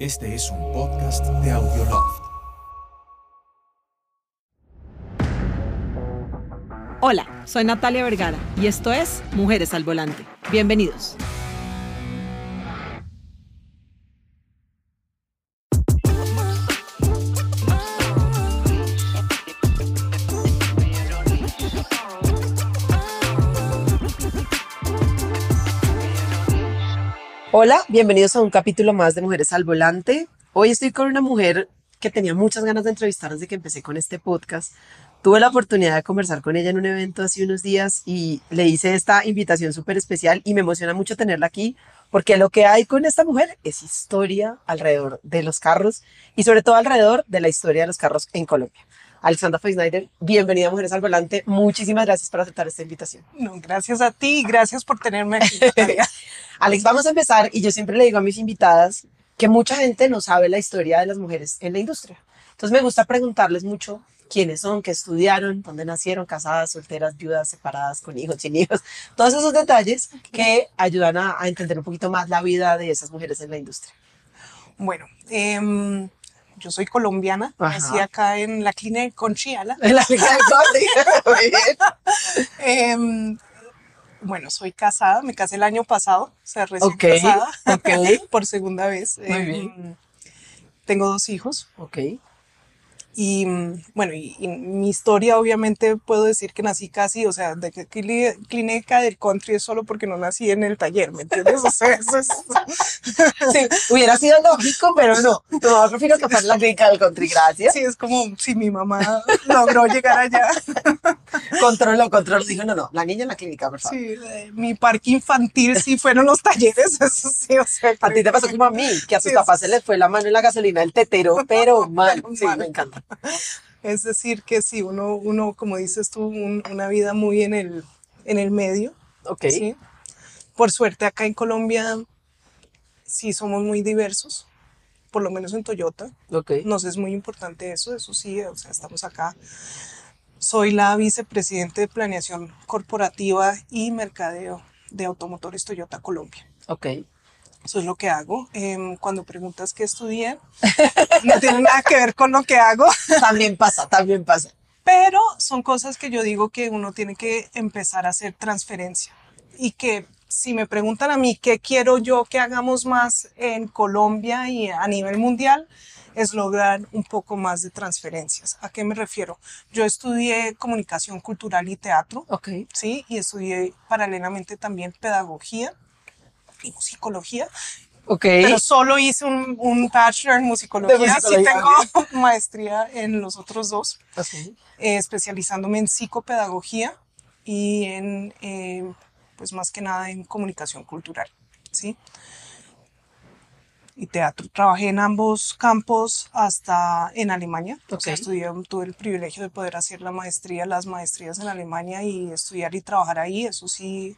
Este es un podcast de Audioloft. Hola, soy Natalia Vergara y esto es Mujeres al Volante. Bienvenidos. Hola, bienvenidos a un capítulo más de Mujeres al Volante. Hoy estoy con una mujer que tenía muchas ganas de entrevistar desde que empecé con este podcast. Tuve la oportunidad de conversar con ella en un evento hace unos días y le hice esta invitación súper especial y me emociona mucho tenerla aquí porque lo que hay con esta mujer es historia alrededor de los carros y sobre todo alrededor de la historia de los carros en Colombia. Alexandra Feisneider, bienvenida a Mujeres al Volante. Muchísimas gracias por aceptar esta invitación. No, gracias a ti y gracias por tenerme aquí. Alex, vamos a empezar y yo siempre le digo a mis invitadas que mucha gente no sabe la historia de las mujeres en la industria. Entonces me gusta preguntarles mucho quiénes son, qué estudiaron, dónde nacieron, casadas, solteras, viudas, separadas, con hijos, sin hijos, todos esos detalles que ayudan a, a entender un poquito más la vida de esas mujeres en la industria. Bueno, eh, yo soy colombiana, nací acá en la clínica de Conchiala. En la Liga de. Muy bien. Em, bueno, soy casada, me casé el año pasado, o sea, recién casada, ok. por segunda vez. Muy Em, bien. Tengo dos hijos Ok. Y bueno, y, y mi historia obviamente puedo decir que nací casi, o sea, de que clínica del country es solo porque no nací en el taller, ¿me entiendes? O sea, eso es... Sí, hubiera sido lógico, pero no. No, prefiero que fuera la clínica del country, gracias. Sí, es como si mi mamá logró llegar allá. Controló, controló. Dijo, no, no, la niña en la clínica, por favor. Sí, eh, mi parque infantil sí fueron los talleres, eso sí, o sea. A ti te pasó como a mí, que a tus Sí, papás se les fue la mano en la gasolina del tetero, pero mal. Sí, me encanta. Es decir, que sí, uno, uno como dices tú, un- una vida muy en el, en el medio, Ok. ¿sí? Por suerte acá en Colombia sí somos muy diversos, por lo menos en Toyota. Ok. Nos es muy importante eso, eso sí, o sea, estamos acá. Soy la vicepresidente de Planeación Corporativa y Mercadeo de Automotores Toyota Colombia. Ok. Eso es lo que hago. Em, cuando preguntas qué estudié, no tiene nada que ver con lo que hago, También pasa, también pasa. pero son cosas que yo digo que uno tiene que empezar a hacer transferencia. Y que si me preguntan a mí qué quiero yo que hagamos más en Colombia y a nivel mundial, es lograr un poco más de transferencias. ¿A qué me refiero? Yo estudié comunicación cultural y teatro. Ok. ¿sí? Y estudié paralelamente también pedagogía musicología, Ok. pero solo hice un, un bachelor en musicología. Musicología, Sí tengo maestría en los otros dos, Ok. eh, especializándome en psicopedagogía y en, eh, pues más que nada en comunicación cultural, ¿sí? Y teatro. Trabajé en ambos campos hasta en Alemania. O sea, Ok. estudié, tuve el privilegio de poder hacer la maestría, las maestrías en Alemania y estudiar y trabajar ahí. Eso sí,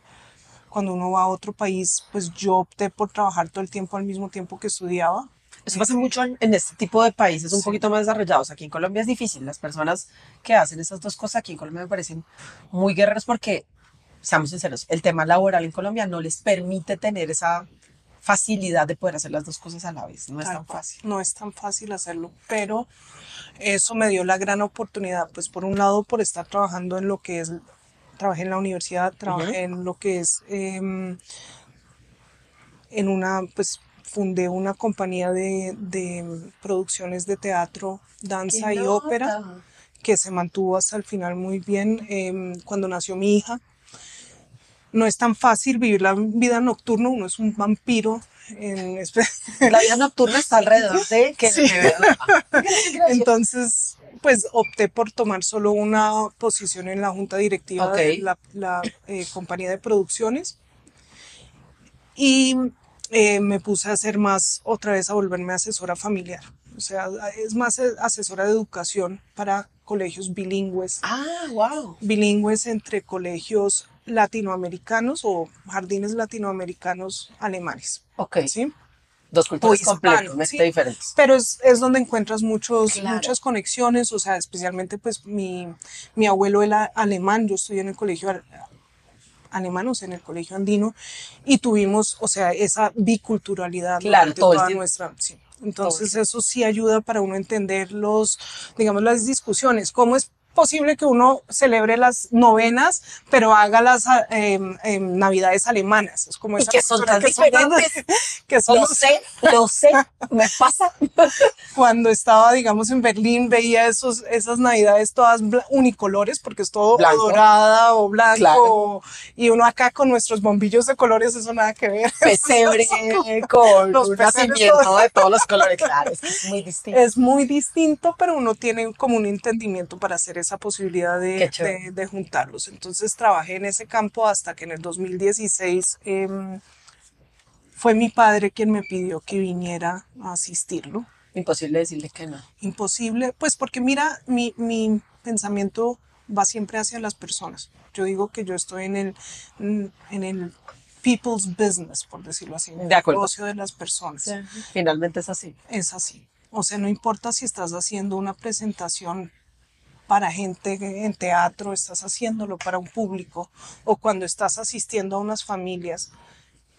cuando uno va a otro país, pues yo opté por trabajar todo el tiempo al mismo tiempo que estudiaba. Eso pasa mucho en, en este tipo de países un Sí. poquito más desarrollados. Aquí en Colombia es difícil. Las personas que hacen esas dos cosas aquí en Colombia me parecen muy guerreros porque, seamos sinceros, el tema laboral en Colombia no les permite tener esa facilidad de poder hacer las dos cosas a la vez. No es tan fácil. No es tan fácil hacerlo, pero eso me dio la gran oportunidad, pues por un lado por estar trabajando en lo que es, trabajé en la universidad, trabajé en lo que es, em, en una, pues fundé una compañía de, de producciones de teatro, danza ¡Qué y ópera que se mantuvo hasta el final muy bien em, cuando nació mi hija. No es tan fácil vivir la vida nocturna, uno es un vampiro. En, La vida nocturna está alrededor de que Sí. Entonces, pues opté por tomar solo una posición en la junta directiva de la, la, eh, compañía de producciones y eh, me puse a hacer más, otra vez a volverme asesora familiar. O sea, es más eh, asesora de educación para colegios bilingües, Ah, wow. bilingües entre colegios latinoamericanos o jardines latinoamericanos alemanes. Ok. ¿sí? Dos culturas hispano, completamente sí. diferentes. Pero es, es donde encuentras muchos, Claro. muchas conexiones, o sea, especialmente pues mi, mi abuelo era alemán, yo estudié en el colegio al- alemán, o sea, en el colegio andino, y tuvimos, o sea, esa biculturalidad Claro, todo toda nuestra, sí. Entonces eso sí ayuda para uno entender los, digamos, las discusiones. ¿Cómo es posible que uno celebre las novenas, pero haga las em, em, navidades alemanas? Es como Y que son tan diferentes. que son Lo sé, lo sé, me pasa. cuando estaba, digamos, en Berlín, veía esos, esas navidades todas unicolores, porque es todo Blanco. dorada o blanco, Claro. y uno acá con nuestros bombillos de colores, eso nada que ver. Pesebre con Los un nacimiento de todos los colores. Claro, es que es muy distinto. Es muy distinto, pero uno tiene como un entendimiento para hacer esa posibilidad de, de- de juntarlos. Entonces trabajé en ese campo hasta que en el 2016 em, fue mi padre quien me pidió que viniera a asistirlo. Imposible decirle que no. imposible, pues porque mira, mi, mi pensamiento va siempre hacia las personas. Yo digo que yo estoy en el, mm, en el people's business, por decirlo así, en el De acuerdo. negocio de las personas. Finalmente es así. Es así. O sea, no importa si estás haciendo una presentación para gente en teatro, estás haciéndolo para un público o cuando estás asistiendo a unas familias.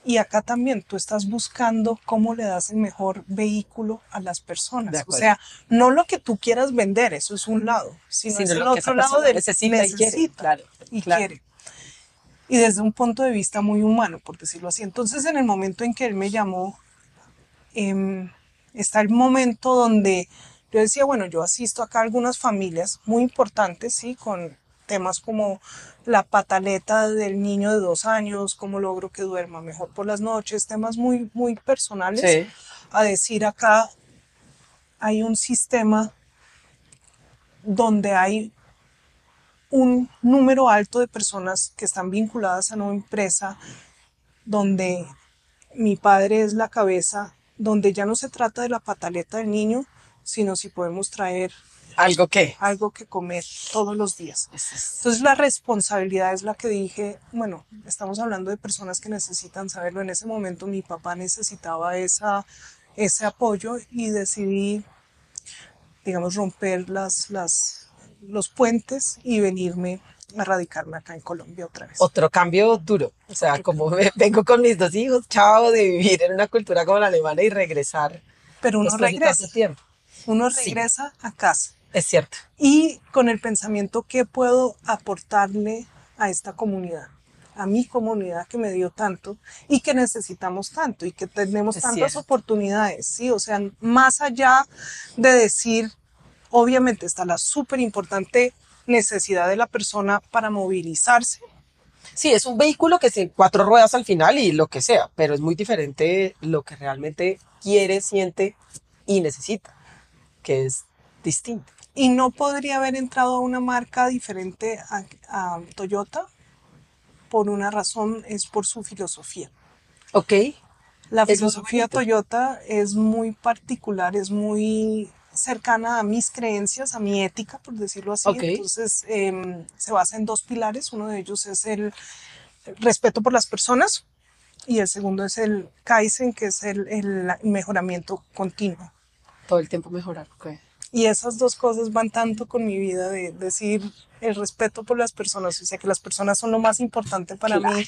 Y acá también tú estás buscando cómo le das el mejor vehículo a las De personas. O sea, no lo que tú quieras vender, eso es un lado, sino, Sino es el lo otro lado persona del necesita y quiere, claro, y claro. quiere. Y desde un punto de vista muy humano, por decirlo así. Entonces, en el momento en que él me llamó, em, está el momento donde yo decía, bueno, yo asisto acá a algunas familias muy importantes, sí, con temas como la pataleta del niño de dos años, cómo logro que duerma mejor por las noches, temas muy, muy personales, Sí. a decir acá hay un sistema donde hay un número alto de personas que están vinculadas a una empresa donde mi padre es la cabeza, donde ya no se trata de la pataleta del niño, sino si podemos traer ¿Algo qué? algo que comer todos los días. Es- es- Entonces la responsabilidad es la que dije, bueno, estamos hablando de personas que necesitan saberlo. En ese momento mi papá necesitaba esa, ese apoyo y decidí, digamos, romper las, las, los puentes y venirme a radicarme acá en Colombia otra vez. Otro cambio duro. O sea, como me- vengo con mis dos hijos, chao, de vivir en una cultura como la alemana y regresar. Pero uno regresa, tiempo. Uno Sí. regresa a casa. Es cierto. y con el pensamiento que puedo aportarle a esta comunidad, a mi comunidad que me dio tanto y que necesitamos tanto y que tenemos Es tantas cierto. oportunidades, ¿sí? O sea, más allá de decir, obviamente está la súper importante necesidad de la persona para movilizarse, Sí, es un vehículo que se cuatro ruedas al final y lo que sea, pero es muy diferente lo que realmente quiere, siente y necesita, que es distinto. y no podría haber entrado a una marca diferente a, a Toyota por una razón, es por su filosofía. Ok. La filosofía. Toyota es muy particular, es muy cercana a mis creencias, a mi ética, por decirlo así. Ok. Entonces, em, se basa en dos pilares. Uno de ellos es el respeto por las personas y el segundo es el Kaizen, que es el, el mejoramiento continuo. Todo el tiempo mejorar. ok. Y esas dos cosas van tanto con mi vida de decir el respeto por las personas, o sea, que las personas son lo más importante para Claro. mí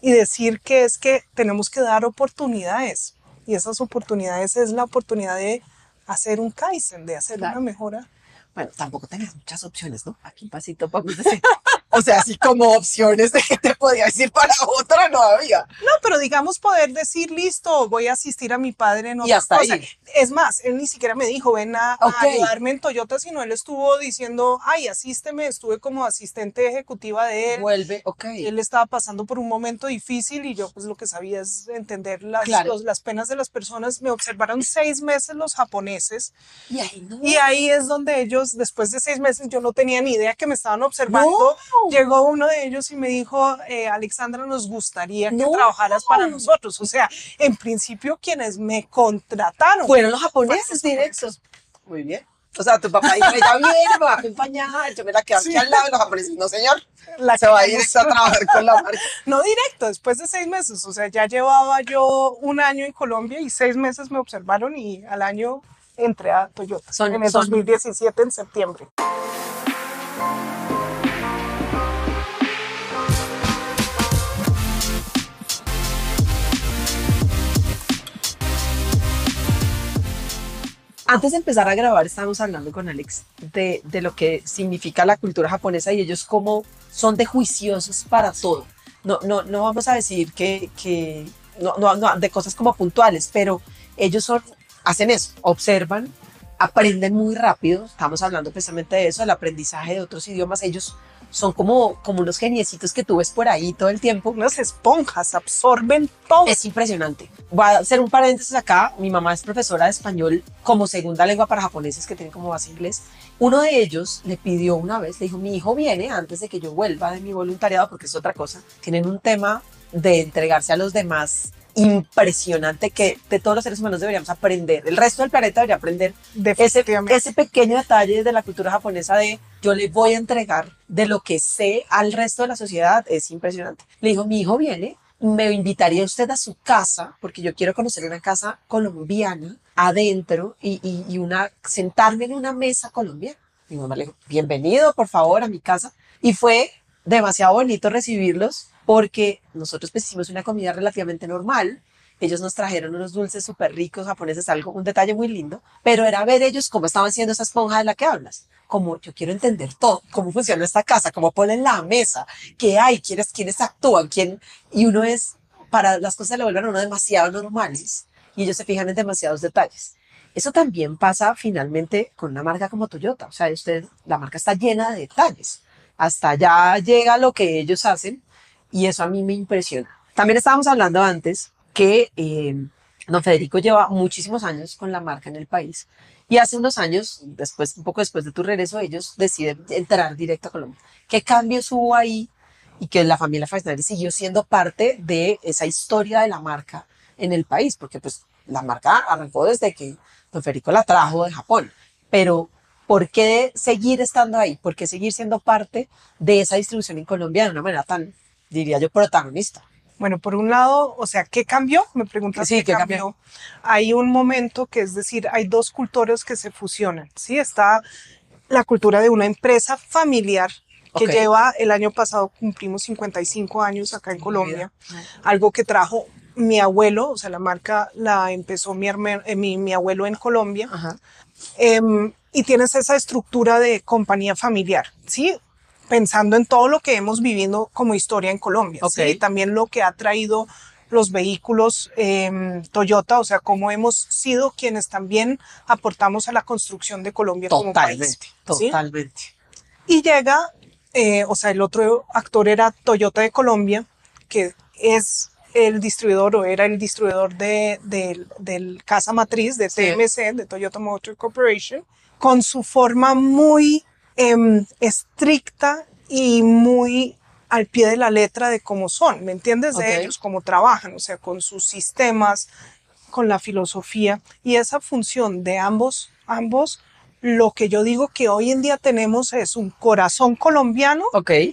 y decir que es que tenemos que dar oportunidades y esas oportunidades es la oportunidad de hacer un Kaizen, de hacer Claro. una mejora. Bueno, tampoco tenías muchas opciones, ¿no? Aquí un pasito decir. O sea, así como opciones de que te podía decir para otra no había. No, pero digamos poder decir, listo, voy a asistir a mi padre en Y otra hasta cosa. ahí. Es más, él ni siquiera me dijo, ven a, ayudarme en Toyota, sino él estuvo diciendo, ay, asísteme, estuve como asistente ejecutiva de él. Vuelve, ok. él estaba pasando por un momento difícil y yo pues lo que sabía es entender las, Claro. los- las penas de las personas. Me observaron seis meses los japoneses Y ahí no. y ahí es donde ellos, después de seis meses, yo no tenía ni idea que me estaban observando. Llegó uno de ellos y me dijo, eh, Alexandra, nos gustaría que No. trabajaras para nosotros. O sea, en principio quienes me contrataron. Fueron los japoneses Fueron los directos. Muy bien. O sea, tu papá dijo, ella viene, me va a acompañar, yo me la quedo aquí Sí. al lado de los japoneses. No, señor. La Se va a ir a trabajar con la marca. No directo, después de seis meses. O sea, ya llevaba yo un año en Colombia y seis meses me observaron y al año entré a Toyota. Son- en el son- 2017, en septiembre. Antes de empezar a grabar, estábamos hablando con Alex de, de lo que significa la cultura japonesa y ellos cómo son de juiciosos para todo. No, no, no vamos a decir que, que no, no, no, de cosas como puntuales, pero ellos son, hacen eso, observan, aprenden muy rápido. Estamos hablando precisamente de eso, el aprendizaje de otros idiomas. Ellos son como, como unos geniecitos que tú ves por ahí todo el tiempo. Unas esponjas absorben todo. Es impresionante. Voy a hacer un paréntesis acá. Mi mamá es profesora de español como segunda lengua para japoneses que tienen como base inglés. Uno de ellos le pidió una vez, le dijo, mi hijo viene antes de que yo vuelva de mi voluntariado, porque es otra cosa. Tienen un tema de entregarse a los demás impresionante que de todos los seres humanos deberíamos aprender. El resto del planeta debería aprender ese, ese pequeño detalle de la cultura japonesa de yo le voy a entregar de lo que sé al resto de la sociedad. Es impresionante. Le dijo, mi hijo viene, me invitaría usted a su casa, porque yo quiero conocer una casa colombiana adentro y, y, y una, sentarme en una mesa colombiana. Mi mamá le dijo, bienvenido, por favor, a mi casa. Y fue demasiado bonito recibirlos porque nosotros pues hicimos una comida relativamente normal. Ellos nos trajeron unos dulces súper ricos japoneses, algo, un detalle muy lindo, pero era ver ellos cómo estaban siendo esa esponja de la que hablas. Como yo quiero entender todo, cómo funciona esta casa, cómo ponen la mesa, qué hay, quiénes, quiénes actúan, quién. Y uno es, para las cosas le vuelven a uno demasiado normales y ellos se fijan en demasiados detalles. Eso también pasa finalmente con una marca como Toyota. O sea, usted, la marca está llena de detalles. Hasta allá llega lo que ellos hacen y eso a mí me impresiona. También estábamos hablando antes que eh, don Federico lleva muchísimos años con la marca en el país y hace unos años, después, un poco después de tu regreso, ellos deciden entrar directo a Colombia. ¿Qué cambios hubo ahí y que la familia Faisnari siguió siendo parte de esa historia de la marca en el país? Porque pues la marca arrancó desde que don Federico la trajo de Japón, pero ¿por qué seguir estando ahí? ¿Por qué seguir siendo parte de esa distribución en Colombia de una manera tan, diría yo, protagonista? Bueno, por un lado, o sea, ¿qué cambió? Me preguntas Sí, qué, ¿qué cambió? cambió? Hay un momento que es decir, hay dos culturas que se fusionan, ¿sí? Está la cultura de una empresa familiar que lleva, el año pasado cumplimos 55 años acá en Colombia, algo que trajo mi abuelo, o sea, la marca la empezó mi, eh, mi, mi abuelo en Colombia, Ajá. Em, y tienes esa estructura de compañía familiar, ¿sí? Pensando en todo lo que hemos vivido como historia en Colombia, Ok. ¿sí? Y también lo que ha traído los vehículos em, Toyota, o sea, cómo hemos sido quienes también aportamos a la construcción de Colombia como país. Totalmente, ¿sí? totalmente. Y llega, eh, o sea, el otro actor era Toyota de Colombia, que es el distribuidor o era el distribuidor de, del- del casa matriz de Sí. TMC, de Toyota Motor Corporation, con su forma muy em, estricta y muy al pie de la letra de cómo son, ¿me entiendes? De ellos, cómo trabajan, o sea, con sus sistemas, con la filosofía y esa función de ambos, ambos, lo que yo digo que hoy en día tenemos es un corazón colombiano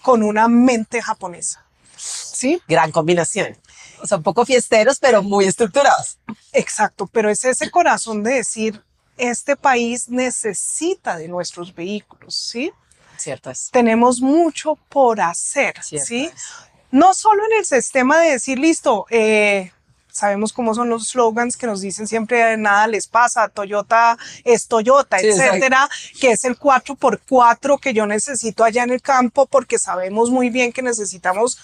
con una mente japonesa. ¿Sí? gran combinación. O sea, un poco fiesteros, pero muy estructurados. Exacto, pero es ese corazón de decir, este país necesita de nuestros vehículos, ¿sí? Cierto es. Tenemos mucho por hacer, Cierto ¿sí? es. No solo en el sistema de decir, listo, eh, sabemos cómo son los slogans que nos dicen siempre nada les pasa, Toyota es Toyota, Sí, etcétera, que es el 4x4 que yo necesito allá en el campo porque sabemos muy bien que necesitamos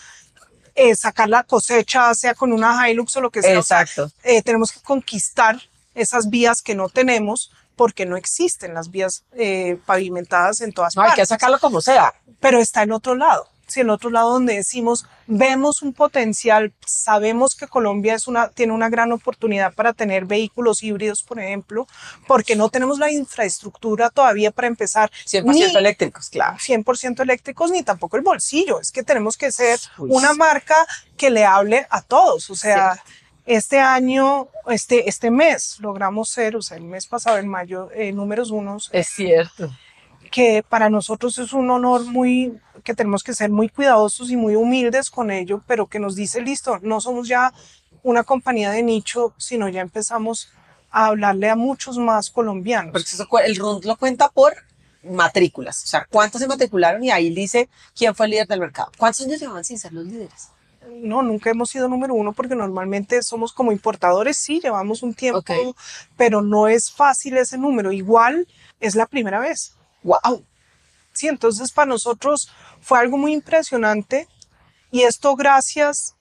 eh, sacar la cosecha, sea con una Hilux o lo que sea. O sea, Exacto. eh, tenemos que conquistar esas vías que no tenemos porque no existen las vías eh, pavimentadas en todas No, hay que partes sacarlo como sea. pero está el otro lado. Sí, el otro lado donde decimos, vemos un potencial, sabemos que Colombia es una, tiene una gran oportunidad para tener vehículos híbridos, por ejemplo, porque no tenemos la infraestructura todavía para empezar 100% ni eléctricos, claro. 100% eléctricos, ni tampoco el bolsillo. Es que tenemos que ser Uy, una marca que le hable a todos. O sea, este año, este, este mes, logramos ser, o sea, el mes pasado, en mayo, eh, números unos, Es cierto. que para nosotros es un honor muy, que tenemos que ser muy cuidadosos y muy humildes con ello, pero que nos dice, listo, no somos ya una compañía de nicho, sino ya empezamos a hablarle a muchos más colombianos. Porque eso, el RUND lo cuenta por matrículas. O sea, cuántos se matricularon y ahí dice quién fue el líder del mercado. ¿Cuántos años llevaban sin ser los líderes? No, nunca hemos sido número uno porque normalmente somos como importadores, sí, llevamos un tiempo, pero no es fácil ese número. Igual es la primera vez. ¡Wow! Sí, entonces para nosotros fue algo muy impresionante y esto gracias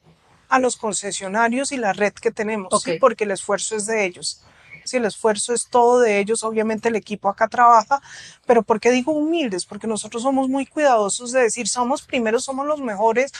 a los concesionarios y la red que tenemos, ¿sí? Porque el esfuerzo es de ellos. Sí, el esfuerzo es todo de ellos, obviamente el equipo acá trabaja, pero ¿por qué digo humildes? Porque nosotros somos muy cuidadosos de decir somos primeros, somos los mejores.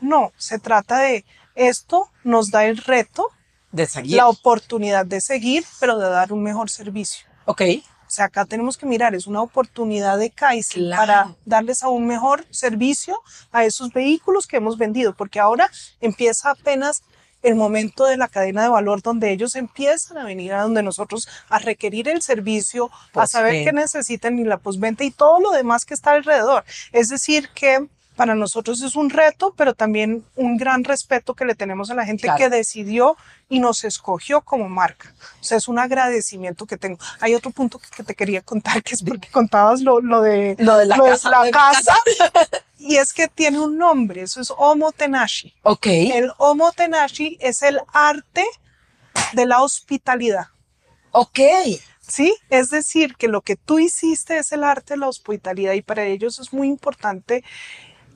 No, se trata de esto nos da el reto, De seguir. la oportunidad de seguir, pero de dar un mejor servicio. Ok. O sea, acá tenemos que mirar, es una oportunidad de Kaizen Claro. para darles aún mejor servicio a esos vehículos que hemos vendido, porque ahora empieza apenas el momento de la cadena de valor donde ellos empiezan a venir a donde nosotros a requerir el servicio, a saber qué necesitan y la postventa y todo lo demás que está alrededor. Es decir, que para nosotros es un reto, pero también un gran respeto que le tenemos a la gente Claro. que decidió y nos escogió como marca. O sea, es un agradecimiento que tengo. Hay otro punto que, que te quería contar, que es porque contabas lo, lo de, Lo de la casa, de mi casa. Y es que tiene un nombre, eso es Omotenashi. Ok. El Omotenashi es el arte de la hospitalidad. Ok. ¿Sí? Es decir, que lo que tú hiciste es el arte de la hospitalidad y para ellos es muy importante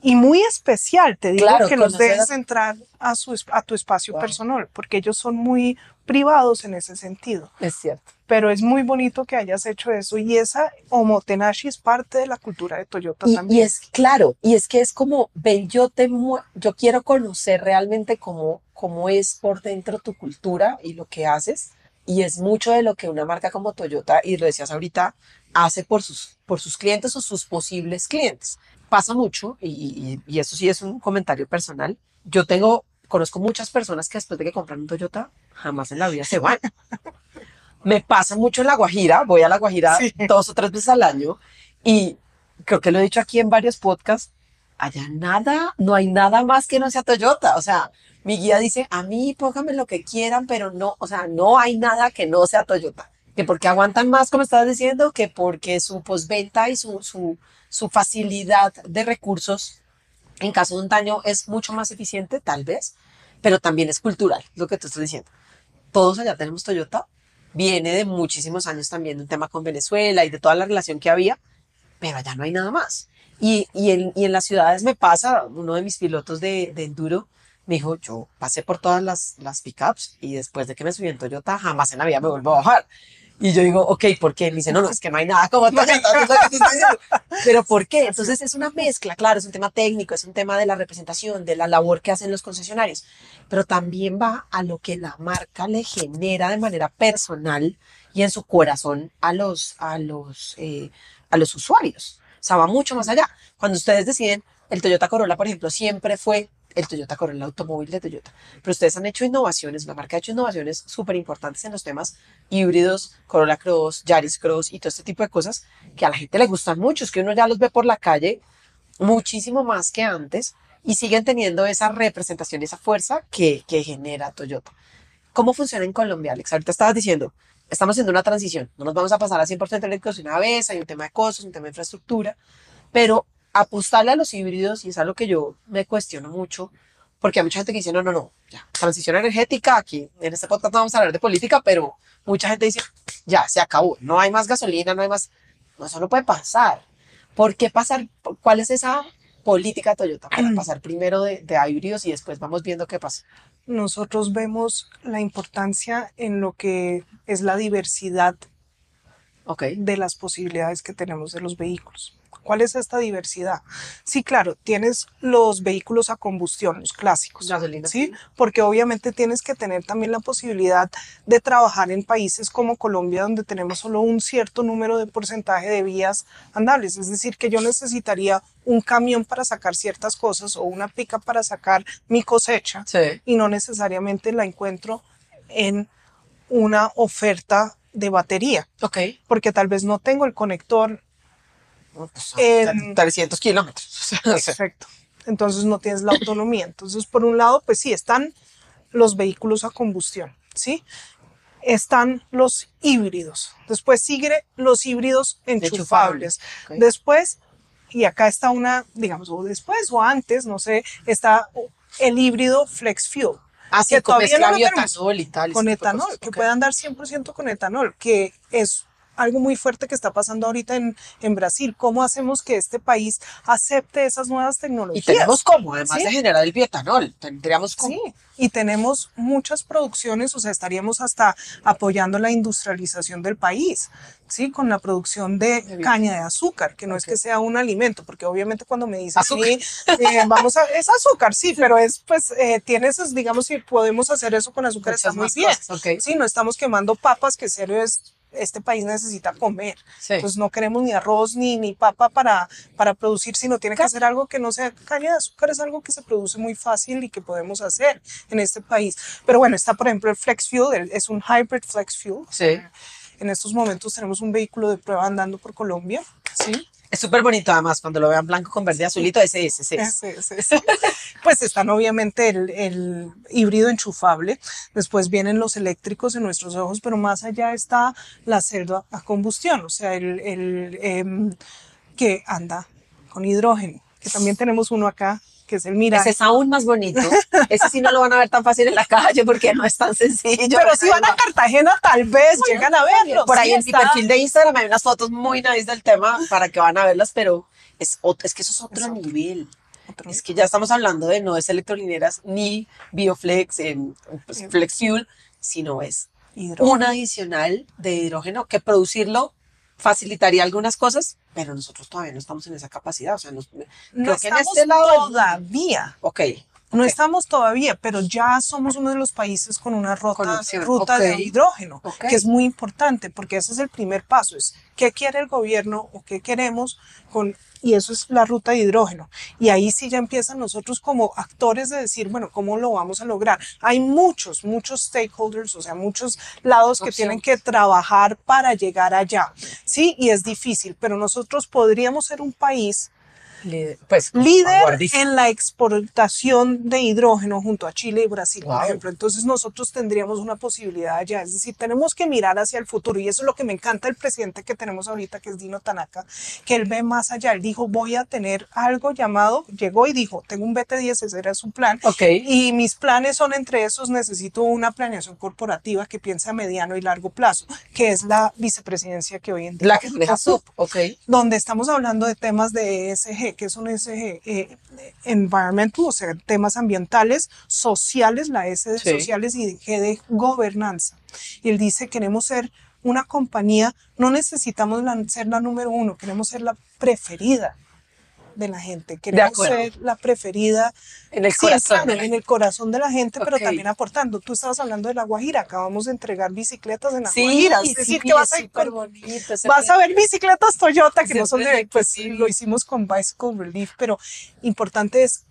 y muy especial, te digo, Claro, que los conocer a- dejes entrar a, su, es- a tu espacio Wow. personal, porque ellos son muy privados en ese sentido. Es cierto. Pero es muy bonito que hayas hecho eso y esa Omotenashi es parte de la cultura de Toyota Y, también. y es claro, y es que es como, ven, yo te yo quiero conocer realmente cómo, cómo es por dentro tu cultura y lo que haces. Y es mucho de lo que una marca como Toyota, y lo decías ahorita, hace por sus, por sus clientes o sus posibles clientes. Pasa mucho, y, y, y eso sí es un comentario personal. Yo tengo, conozco muchas personas que después de que compran un Toyota, jamás en la vida se van. Me pasa mucho en La Guajira, voy a La Guajira Sí. dos o tres veces al año, y creo que lo he dicho aquí en varios podcasts, allá nada, no hay nada más que no sea Toyota. O sea, mi guía dice, a mí póngame lo que quieran, pero no, o sea, no hay nada que no sea Toyota. Que porque aguantan más, como estabas diciendo, que porque su postventa y su, su, su facilidad de recursos en caso de un daño es mucho más eficiente, tal vez, pero también es cultural, lo que tú estás diciendo. Todos allá tenemos Toyota, viene de muchísimos años también de un tema con Venezuela y de toda la relación que había, pero allá no hay nada más. Y, y, en, y en las ciudades me pasa, uno de mis pilotos de, de enduro me dijo, yo pasé por todas las, las pickups y después de que me subí en Toyota, jamás en la vida me vuelvo a bajar. Y yo digo, ok, ¿por qué? Me dice, no, no, es que no hay nada como diciendo. Pero ¿por qué? Entonces es una mezcla, claro, es un tema técnico, es un tema de la representación, de la labor que hacen los concesionarios, pero también va a lo que la marca le genera de manera personal y en su corazón a los, a los, eh, a los usuarios. O sea, va mucho más allá. Cuando ustedes deciden, el Toyota Corolla, por ejemplo, siempre fue el Toyota Corolla, el automóvil de Toyota. Pero ustedes han hecho innovaciones, la marca ha hecho innovaciones súper importantes en los temas híbridos, Corolla Cross, Yaris Cross y todo este tipo de cosas que a la gente le gustan mucho. Es que uno ya los ve por la calle muchísimo más que antes y siguen teniendo esa representación esa fuerza que, que genera Toyota. ¿Cómo funciona en Colombia, Alex? Ahorita estabas diciendo, estamos haciendo una transición, no nos vamos a pasar a 100% eléctricos una vez, hay un tema de costos, un tema de infraestructura, pero apostarle a los híbridos, y es algo que yo me cuestiono mucho, porque hay mucha gente que dice, no, no, no, ya, transición energética, aquí en este podcast no vamos a hablar de política, pero mucha gente dice, ya, se acabó, no hay más gasolina, no hay más, no, eso no puede pasar. ¿Por qué pasar? ¿Cuál es esa política Toyota para pasar primero de, de híbridos y después vamos viendo qué pasa? Nosotros vemos la importancia en lo que es la diversidad de las posibilidades que tenemos de los vehículos. ¿Cuál es esta diversidad? Sí, claro, tienes los vehículos a combustión, los clásicos. Gasolina, ¿sí? Porque obviamente tienes que tener también la posibilidad de trabajar en países como Colombia, donde tenemos solo un cierto número de porcentaje de vías andables. Es decir, que yo necesitaría un camión para sacar ciertas cosas o una pica para sacar mi cosecha Sí. y no necesariamente la encuentro en una oferta de batería, Ok. porque tal vez no tengo el conector En- 300 kilómetros. O sea, Perfecto. Entonces no tienes la autonomía. Entonces, por un lado, pues sí, están los vehículos a combustión, ¿sí? Están los híbridos. Después sigue los híbridos enchufables. Después, y acá está una, digamos, o después o antes, no sé, está el híbrido Flex Fuel. Así que con todavía no lo tenemos. y tal. con etanol, que Ok. puede andar 100% con etanol, que es algo muy fuerte que está pasando ahorita en, en Brasil. ¿Cómo hacemos que este país acepte esas nuevas Y tecnologías? tenemos cómo, además Sí. de generar el bioetanol, tendríamos cómo. Sí, y tenemos muchas producciones, o sea, estaríamos hasta apoyando la industrialización del país, ¿sí? Con la producción de caña de azúcar, que no es Ok. que sea un alimento, porque obviamente cuando me dicen, sí, eh, vamos a, es azúcar, sí, pero es, pues, eh, tiene esos, digamos, si podemos hacer eso con azúcar, está Muchas muy más bien. cosas, ok. Sí, no estamos quemando papas, que serio es, este país necesita comer. Sí. Pues no queremos ni arroz ni, ni papa para, para producir, sino tiene que ser algo que no sea caña de azúcar, es algo que se produce muy fácil y que podemos hacer en este país. Pero bueno, está por ejemplo el Flex Fuel, el- es un hybrid Flex Fuel. Sí. En estos momentos tenemos un vehículo de prueba andando por Colombia. Sí. Es súper bonito además cuando lo vean blanco con verde azulito, ese es, ese es. Pues están obviamente el, el híbrido enchufable, después vienen los eléctricos en nuestros ojos, pero más allá está la celda a combustión, o sea, el, el, em, que anda con hidrógeno, que también tenemos uno acá, que es el Mirai. Ese es aún más bonito. Ese sí no lo van a ver tan fácil en la calle porque no es tan sencillo. Pero si van a Cartagena, tal vez llegan a verlo. Por ahí sí en mi está. perfil de Instagram hay unas fotos muy nice del tema para que van a verlas, pero es, ot- es que eso es otro Es otro. nivel. Otro Es que ya estamos hablando de no es electrolineras ni Bioflex, en, pues, Flex Fuel, sino es Hidrógeno. un adicional de hidrógeno que producirlo facilitaría algunas cosas, pero nosotros todavía no estamos en esa capacidad. O sea, nos, No creo que en estamos este lado. todavía. Ok. No estamos todavía, pero ya somos uno de los países con una ruta, ruta de hidrógeno, que es muy importante porque ese es el primer paso, es qué quiere el gobierno o qué queremos con y eso es la ruta de hidrógeno. Y ahí sí ya empiezan nosotros como actores de decir, bueno, ¿cómo lo vamos a lograr? Hay muchos, muchos stakeholders, o sea, muchos lados que tienen que trabajar para llegar allá. Sí, y es difícil, pero nosotros podríamos ser un país Líder- Pues, líder en la exportación de hidrógeno junto a Chile y Brasil, por ejemplo. Entonces nosotros tendríamos una posibilidad allá. Es decir, tenemos que mirar hacia el futuro y eso es lo que me encanta del presidente que tenemos ahorita, que es Dino Tanaka, que él ve más allá. Él dijo, voy a tener algo llamado, llegó y dijo, tengo un BT10, ese era su plan. Ok. Y mis planes son entre esos, necesito una planeación corporativa que piense a mediano y largo plazo, que es la vicepresidencia que hoy en día La que maneja ocupo SUP. Ok. donde estamos hablando de temas de ESG, que es un ESG eh, environmental, o sea, temas ambientales, sociales, la S de Sí. sociales y G de gobernanza. Y él dice, queremos ser una compañía, no necesitamos la- ser la número uno, queremos ser la preferida de la gente, queremos ser la preferida En el Sí, corazón. claro, en el corazón de la gente, pero también aportando. Tú estabas hablando de La Guajira, acabamos de entregar bicicletas en La Sí, Guajira, es sí, decir, que vas a ir con- bonito Vas a ver bicicletas Toyota que no son de, pues sí. lo hicimos con Bicycle Relief, pero importante es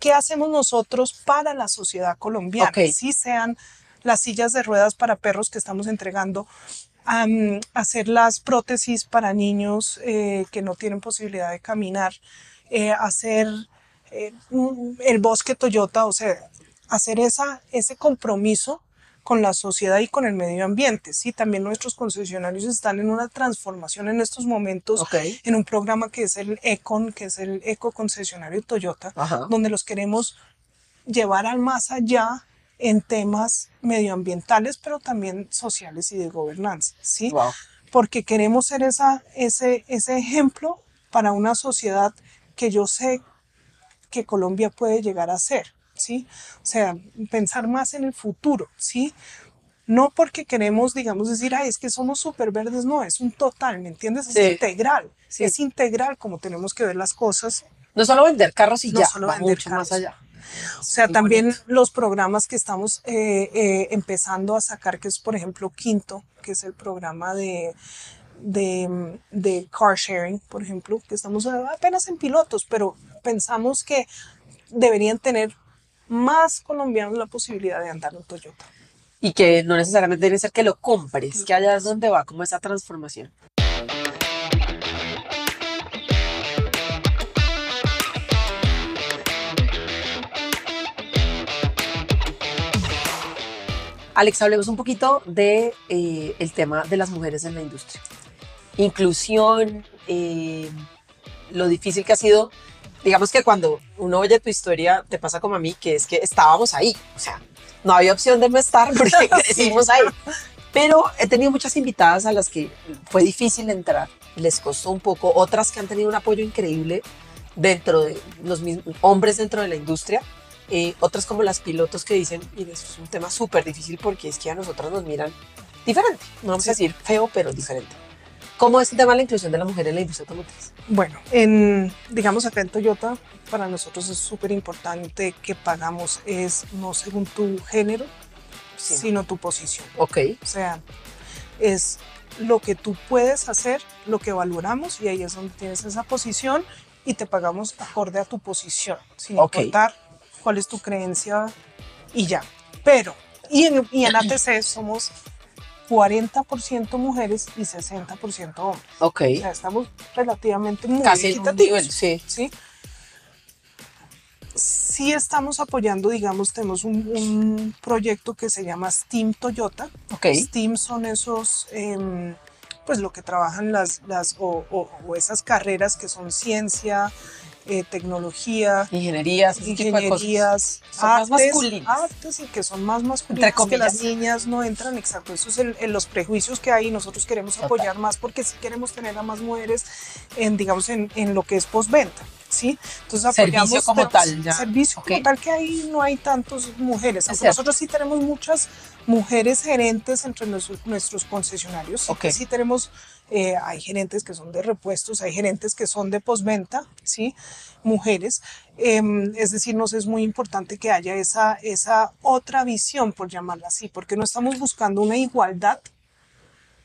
qué hacemos nosotros para la sociedad colombiana, Ok. si sean las sillas de ruedas para perros que estamos entregando, hacer las prótesis para niños eh, que no tienen posibilidad de caminar, eh, hacer eh, el bosque Toyota, o sea, hacer esa, ese compromiso con la sociedad y con el medio ambiente. Sí, también nuestros concesionarios están en una transformación en estos momentos en un programa que es el ECON, que es el Eco Concesionario Toyota, Ajá. donde los queremos llevar al más allá en temas medioambientales, pero también sociales y de gobernanza, ¿sí? Wow. Porque queremos ser esa, ese, ese ejemplo para una sociedad que yo sé que Colombia puede llegar a ser, ¿sí? O sea, pensar más en el futuro, ¿sí? No porque queremos, digamos, decir, ay, es que somos súper verdes, no, es un total, ¿me entiendes? Es Sí. integral, Sí. es integral como tenemos que ver las cosas No solo vender carros y No ya, solo va vender mucho carros. más allá. O sea, también bonito. los programas que estamos eh, eh, empezando a sacar, que es por ejemplo Quinto, que es el programa de, de, de car sharing, por ejemplo, que estamos apenas en pilotos, pero pensamos que deberían tener más colombianos la posibilidad de andar en Toyota. Y que no necesariamente tiene que ser que lo compres, que allá es donde va como esa transformación. Alex, hablemos un poquito de eh, el tema de las mujeres en la industria. Inclusión, eh, lo difícil que ha sido, digamos que cuando uno oye tu historia, te pasa como a mí, que es que estábamos ahí, o sea, no había opción de no estar porque crecimos ahí. Pero he tenido muchas invitadas a las que fue difícil entrar, les costó un poco, otras que han tenido un apoyo increíble dentro de los mismos hombres dentro de la industria, eh, otras como las pilotos que dicen, mire, eso es un tema súper difícil porque es que a nosotras nos miran diferente, no vamos a decir feo, pero diferente. ¿Cómo es el tema de la inclusión de la mujer en la industria automotriz? Bueno, en, digamos acá en Toyota, para nosotros es súper importante que pagamos es no según tu género, Sí. sino tu posición. Ok, O sea, es lo que tú puedes hacer, lo que valoramos y ahí es donde tienes esa posición y te pagamos acorde a tu posición, sin Ok. importar cuál es tu creencia y ya. Pero, y en, y en ATC somos 40% mujeres y 60% hombres. ok. O sea, estamos relativamente muy Casi equitativos. sí. ¿sí? Sí estamos apoyando, digamos, tenemos un, un proyecto que se llama STEAM Toyota. Ok. STEAM son esos, em, pues lo que trabajan las, las o, o- o esas carreras que son ciencia, eh, tecnología, Ingenierías, ingenierías, artes, artes y que son más masculinas que las niñas no entran, exacto. Eso es el- el- los prejuicios que hay y nosotros queremos Total. apoyar más porque sí queremos tener a más mujeres en, digamos, en, en lo que es postventa. ¿Sí? Entonces Servicio apoyamos como tenemos- tal, ya. Servicio Ok. como tal que ahí no hay tantas mujeres. Nosotros sí tenemos muchas mujeres gerentes entre nuestros, nuestros concesionarios. Sí, Ok. que sí tenemos, eh, hay gerentes que son de repuestos, hay gerentes que son de postventa, ¿sí? Mujeres. Em, es decir, nos es muy importante que haya esa, esa otra visión, por llamarla así, porque no estamos buscando una igualdad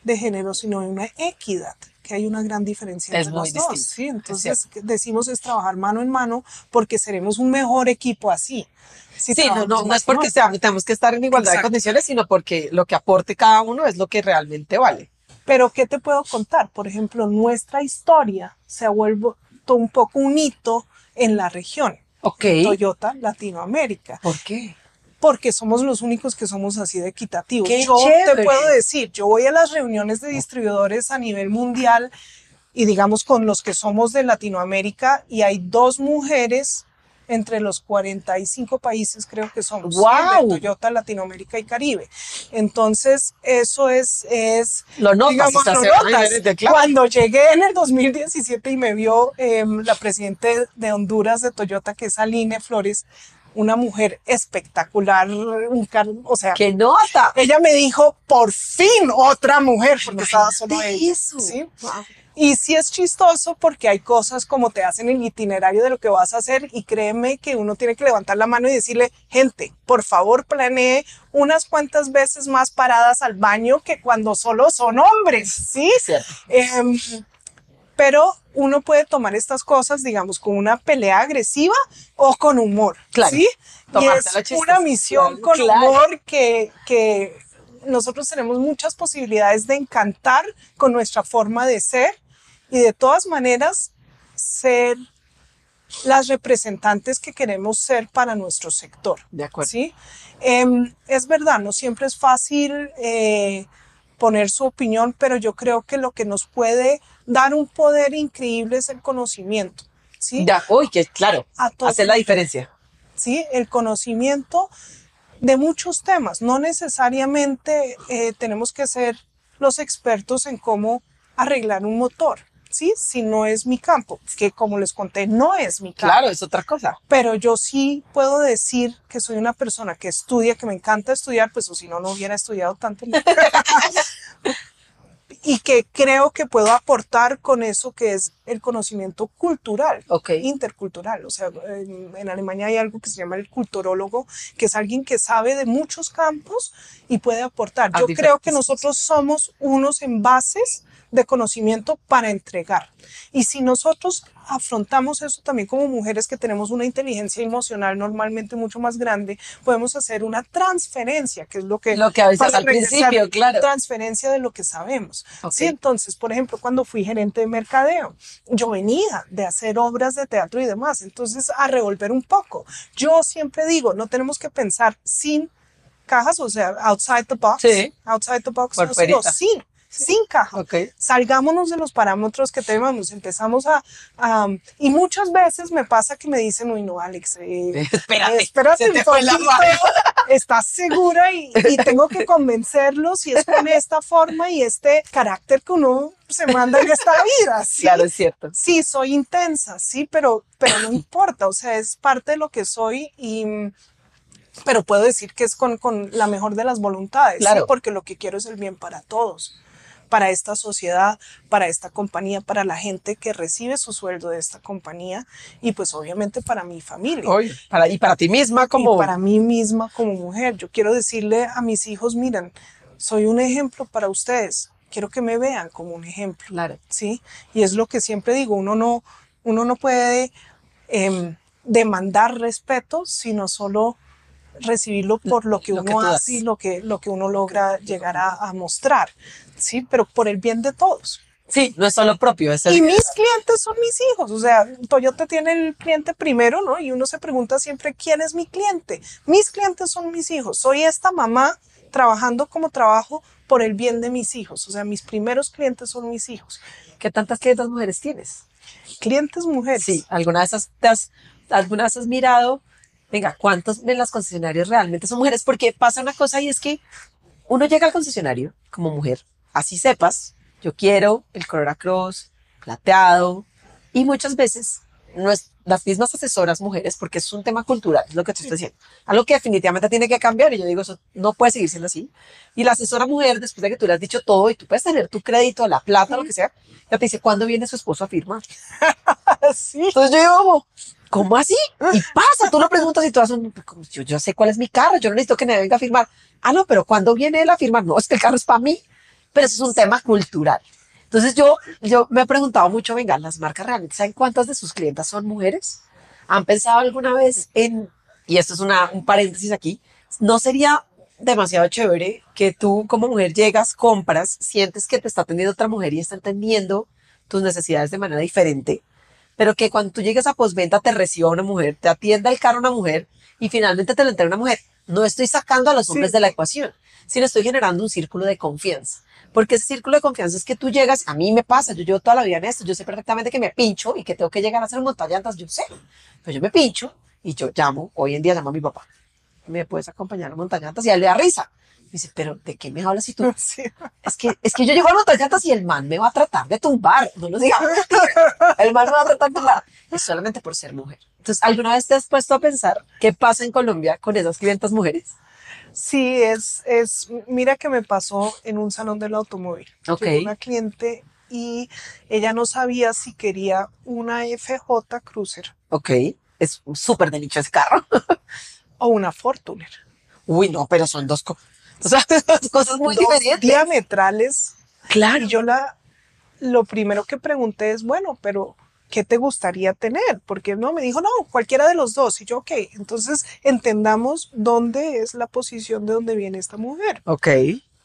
de género, sino una equidad, que hay una gran diferencia Es entre los dos. distinto, ¿sí? es Entonces, decimos es trabajar mano en mano porque seremos un mejor equipo así. Si Sí, no, no, no es porque tenemos que estar en igualdad de Exacto. condiciones, sino porque lo que aporte cada uno es lo que realmente vale. Pero, ¿qué te puedo contar? Por ejemplo, nuestra historia se ha vuelto un poco un hito en la región. Ok. Toyota Latinoamérica, ¿Por qué? porque somos los únicos que somos así de equitativos. ¡Qué yo chévere! te puedo decir, yo voy a las reuniones de distribuidores a nivel mundial y digamos con los que somos de Latinoamérica y hay dos mujeres entre los 45 países creo que somos. ¡Guau! de Toyota Latinoamérica y Caribe. Entonces, eso es, es Lo notas, digamos, lo notas. de. Cuando llegué en el 2017 y me vio em, la presidenta de Honduras de Toyota, que es Aline Flores, una mujer espectacular, un car- o sea, ¡Qué nota! ella me dijo, por fin otra mujer, porque estaba solo ella. eso. ¿sí? Wow. Y sí es chistoso porque hay cosas como te hacen el itinerario de lo que vas a hacer y créeme que uno tiene que levantar la mano y decirle, gente, por favor planee unas cuantas veces más paradas al baño que cuando solo son hombres, ¿sí? Cierto. Em, pero uno puede tomar estas cosas, digamos, con una pelea agresiva o con humor, Claro. ¿sí? Y es una misión con claro. humor que, que nosotros tenemos muchas posibilidades de encantar con nuestra forma de ser y de todas maneras ser las representantes que queremos ser para nuestro sector. De acuerdo. ¿sí? Em, es verdad, no siempre es fácil eh, poner su opinión, pero yo creo que lo que nos puede dar un poder increíble es el conocimiento. ¿sí? Ya, uy, que claro, hace la diferencia. ¿sí? El conocimiento de muchos temas. No necesariamente eh, tenemos que ser los expertos en cómo arreglar un motor, ¿sí? Si no es mi campo, que como les conté, no es mi campo. Claro, es otra cosa. Pero yo sí puedo decir que soy una persona que estudia, que me encanta estudiar, pues o si no, no hubiera estudiado tanto. y que creo que puedo aportar con eso que es el conocimiento cultural, Ok. intercultural. O sea, en, en Alemania hay algo que se llama el culturólogo, que es alguien que sabe de muchos campos y puede aportar. A Yo creo que nosotros somos unos envases de conocimiento para entregar. Y si nosotros afrontamos eso también como mujeres que tenemos una inteligencia emocional normalmente mucho más grande, podemos hacer una transferencia, que es lo que... Lo que habéis para al regresar, principio, claro. Transferencia de lo que sabemos. Ok. Sí, entonces, por ejemplo, cuando fui gerente de mercadeo, yo venía de hacer obras de teatro y demás, entonces a revolver un poco. Yo siempre digo, no tenemos que pensar sin cajas, o sea, outside the box, Sí. outside the box, no, sino fuerita. Sin. sí encaja. Ok. Salgámonos de los parámetros que tenemos, empezamos a, a- y muchas veces me pasa que me dicen, uy no, Alex, eh, Espérate, espérate se te fue la estás segura y, y tengo que convencerlos y es con esta forma y este carácter que uno se manda en esta vida, ¿sí? Claro, es cierto. Sí, soy intensa, sí, pero, pero no importa, o sea, es parte de lo que soy y... Pero puedo decir que es con, con la mejor de las voluntades, ¿sí? Claro. porque lo que quiero es el bien para todos, para esta sociedad, para esta compañía, para la gente que recibe su sueldo de esta compañía y pues obviamente para mi familia. Oye, para, y para ti misma como... Y para mí misma como mujer, yo quiero decirle a mis hijos, miren, soy un ejemplo para ustedes, quiero que me vean como un ejemplo. Claro. ¿sí? Y es lo que siempre digo, uno no, uno no puede em, demandar respeto, sino solo recibirlo por lo que Lo uno hace y lo que, lo que uno logra llegar a, a mostrar, ¿sí? Pero por el bien de todos. Sí, no es solo propio, es el... Y mis clientes son mis hijos, o sea, Toyota tiene el cliente primero, ¿no? Y uno se pregunta siempre, ¿quién es mi cliente? Mis clientes son mis hijos, soy esta mamá trabajando como trabajo por el bien de mis hijos, o sea, mis primeros clientes son mis hijos. ¿Qué tantas clientas mujeres tienes? Clientes mujeres. Sí, ¿alguna vez has, te has- alguna vez has mirado, venga, cuántos de las concesionarias realmente son mujeres? Porque pasa una cosa y es que uno llega al concesionario como mujer, así sepas, yo quiero el Corolla Cross plateado y muchas veces no es, las mismas asesoras mujeres, porque es un tema cultural, es lo que te estoy diciendo, algo que definitivamente tiene que cambiar y yo digo, eso no puede seguir siendo así. Y la asesora mujer, después de que tú le has dicho todo y tú puedes tener tu crédito, la plata, lo que sea, ya te dice, ¿cuándo viene su esposo a firmar? sí. Entonces yo digo, como, ¿cómo así? Y pasa, tú lo preguntas y tú haces un, yo, yo sé cuál es mi carro, yo no necesito que me venga a firmar. Ah, no, pero ¿cuándo viene él a firmar? No, es que el carro es para mí. Pero eso es un tema cultural. Entonces yo, yo me he preguntado mucho, venga, las marcas realmente, ¿saben cuántas de sus clientas son mujeres? ¿Han pensado alguna vez en, y esto es una, un paréntesis aquí, no sería demasiado chévere que tú como mujer llegas, compras, sientes que te está atendiendo otra mujer y está entendiendo tus necesidades de manera diferente, pero que cuando tú llegues a postventa te reciba una mujer, te atienda el carro una mujer y finalmente te lo entrega una mujer. No estoy sacando a los Sí. hombres de la ecuación, sino estoy generando un círculo de confianza. Porque ese círculo de confianza es que tú llegas, a mí me pasa, yo llevo toda la vida en esto, yo sé perfectamente que me pincho y que tengo que llegar a hacer un montallantas, yo sé, pero yo me pincho y yo llamo, hoy en día llamo a mi papá, me puedes acompañar a montañantas y a él le da risa. Me dice, pero ¿de qué me hablas si tú? Sí. Es que, es que yo llego a montañantas y el man me va a tratar de tumbar, no lo mentira. El man me va a tratar de tumbar. Es solamente por ser mujer. Entonces, ¿alguna vez te has puesto a pensar qué pasa en Colombia con esas clientas mujeres? Sí, es, es, mira que me pasó en un salón del automóvil. Ok. Llegó una cliente y ella no sabía si quería una FJ Cruiser Ok, es súper de nicho ese carro. o una Fortuner. Uy, no, pero son dos, co- o sea, dos cosas muy Dos diferentes. diametrales. Claro. Y yo la, lo primero que pregunté es, bueno, pero ¿qué te gustaría tener? Porque no, me dijo, no, cualquiera de los dos. Y yo, ok, entonces entendamos dónde es la posición de donde viene esta mujer. Ok.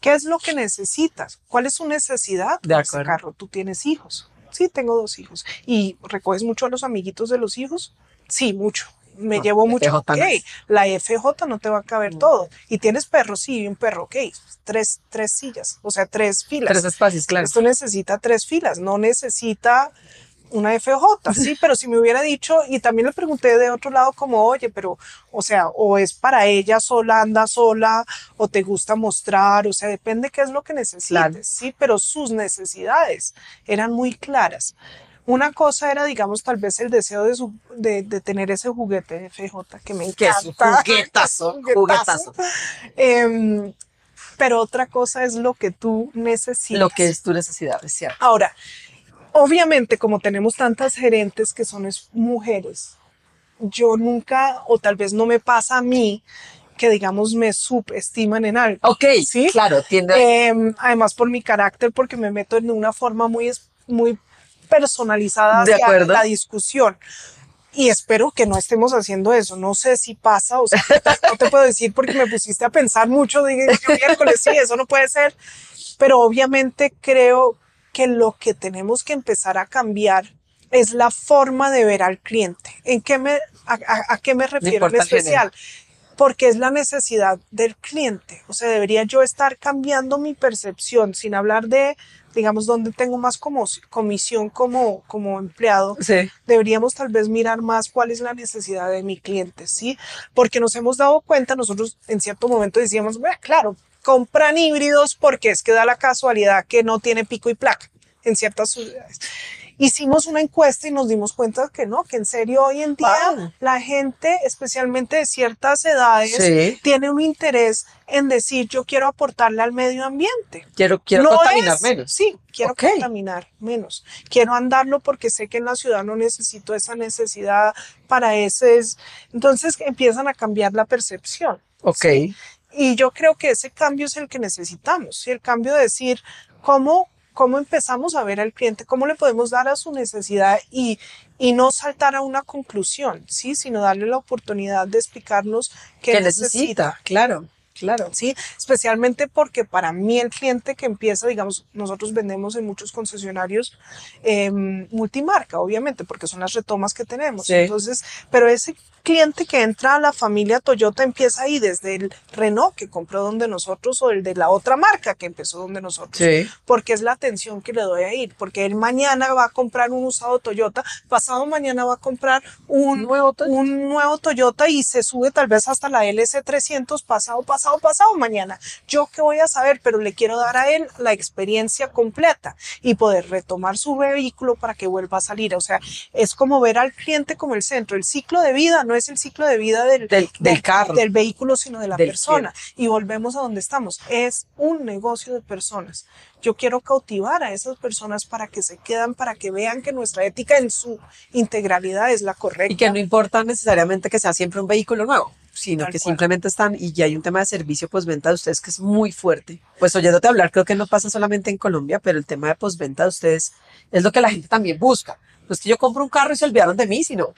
¿Qué es lo que necesitas? ¿Cuál es su necesidad? De ese acuerdo. carro. ¿Tú tienes hijos? Sí, tengo dos hijos. ¿Y recoges mucho a los amiguitos de los hijos? Sí, mucho. Me No, llevo mucho. FJ Ok, no la FJ no te va a caber todo. ¿Y tienes perros? Sí, un perro. Ok, tres, tres sillas, o sea, tres filas. Tres espacios, claro. Esto necesita tres filas, no necesita una FJ, sí, pero si me hubiera dicho, y también le pregunté de otro lado como, oye, pero, o sea, o es para ella sola, anda sola, o te gusta mostrar, o sea, depende qué es lo que necesites, Claro. sí, pero sus necesidades eran muy claras. Una cosa era, digamos, tal vez el deseo de, su- de, de tener ese juguete de FJ que me Que encanta. es un juguetazo, juguetazo. Em, pero otra cosa es lo que tú necesitas. Lo que es tu necesidad, es cierto. Ahora, obviamente, como tenemos tantas gerentes que son es- mujeres, yo nunca, o tal vez no me pasa a mí, que digamos me subestiman en algo. Ok, ¿Sí? claro, tiende. Em, además, por mi carácter, porque me meto en una forma muy, muy personalizada De hacia acuerdo. la discusión. Y espero que no estemos haciendo eso. No sé si pasa, o sea, no te puedo decir porque me pusiste a pensar mucho. Dije, yo miércoles, sí, eso no puede ser. Pero obviamente creo que lo que tenemos que empezar a cambiar es la forma de ver al cliente. ¿En qué me, a, a- a qué me refiero en especial? porque es la necesidad del cliente. O sea, debería yo estar cambiando mi percepción sin hablar de, digamos, donde tengo más como comisión como, como empleado. Sí. Deberíamos tal vez mirar más cuál es la necesidad de mi cliente, ¿sí? Porque nos hemos dado cuenta, nosotros en cierto momento decíamos, "Bueno, claro, compran híbridos porque es que da la casualidad que no tiene pico y placa en ciertas ciudades. Hicimos una encuesta y nos dimos cuenta que no, que en serio hoy en día Wow. la gente, especialmente de ciertas edades, Sí. tiene un interés en decir yo quiero aportarle al medio ambiente. Quiero, quiero No contaminar es- menos. Sí, quiero Ok. contaminar menos. Quiero andarlo porque sé que en la ciudad no necesito esa necesidad para ese. es- Entonces empiezan a cambiar la percepción. Ok. Y yo creo que ese cambio es el que necesitamos. ¿sí? El cambio de decir cómo, cómo empezamos a ver al cliente, cómo le podemos dar a su necesidad y, y no saltar a una conclusión, ¿sí? sino darle la oportunidad de explicarnos qué, ¿Qué necesita. necesita? Claro, claro. Sí, especialmente porque para mí el cliente que empieza, digamos, nosotros vendemos en muchos concesionarios eh, multimarca, obviamente, porque son las retomas que tenemos. Sí. Entonces, pero ese cliente que entra a la familia Toyota empieza ahí desde el Renault que compró donde nosotros o el de la otra marca que empezó donde nosotros. Sí. Porque es la atención que le doy a ir, porque él mañana va a comprar un usado Toyota, pasado mañana va a comprar un Nuevo Toyota. un nuevo Toyota y se sube tal vez hasta la LC300 pasado, pasado, pasado mañana. Yo qué voy a saber, pero le quiero dar a él la experiencia completa y poder retomar su vehículo para que vuelva a salir. O sea, es como ver al cliente como el centro. El ciclo de vida no es el ciclo de vida del, Del- del carro. del vehículo, sino de la persona. Y volvemos a donde estamos. Es un negocio de personas. Yo quiero cautivar a esas personas para que se quedan, para que vean que nuestra ética en su integralidad es la correcta. Y que no importa necesariamente que sea siempre un vehículo nuevo, sino Tal que cual. simplemente están, y ya hay un tema de servicio postventa de ustedes que es muy fuerte. Pues oyéndote hablar, creo que no pasa solamente en Colombia, pero el tema de postventa de ustedes es lo que la gente también busca. No es que yo compro un carro y se olvidaron de mí, sino,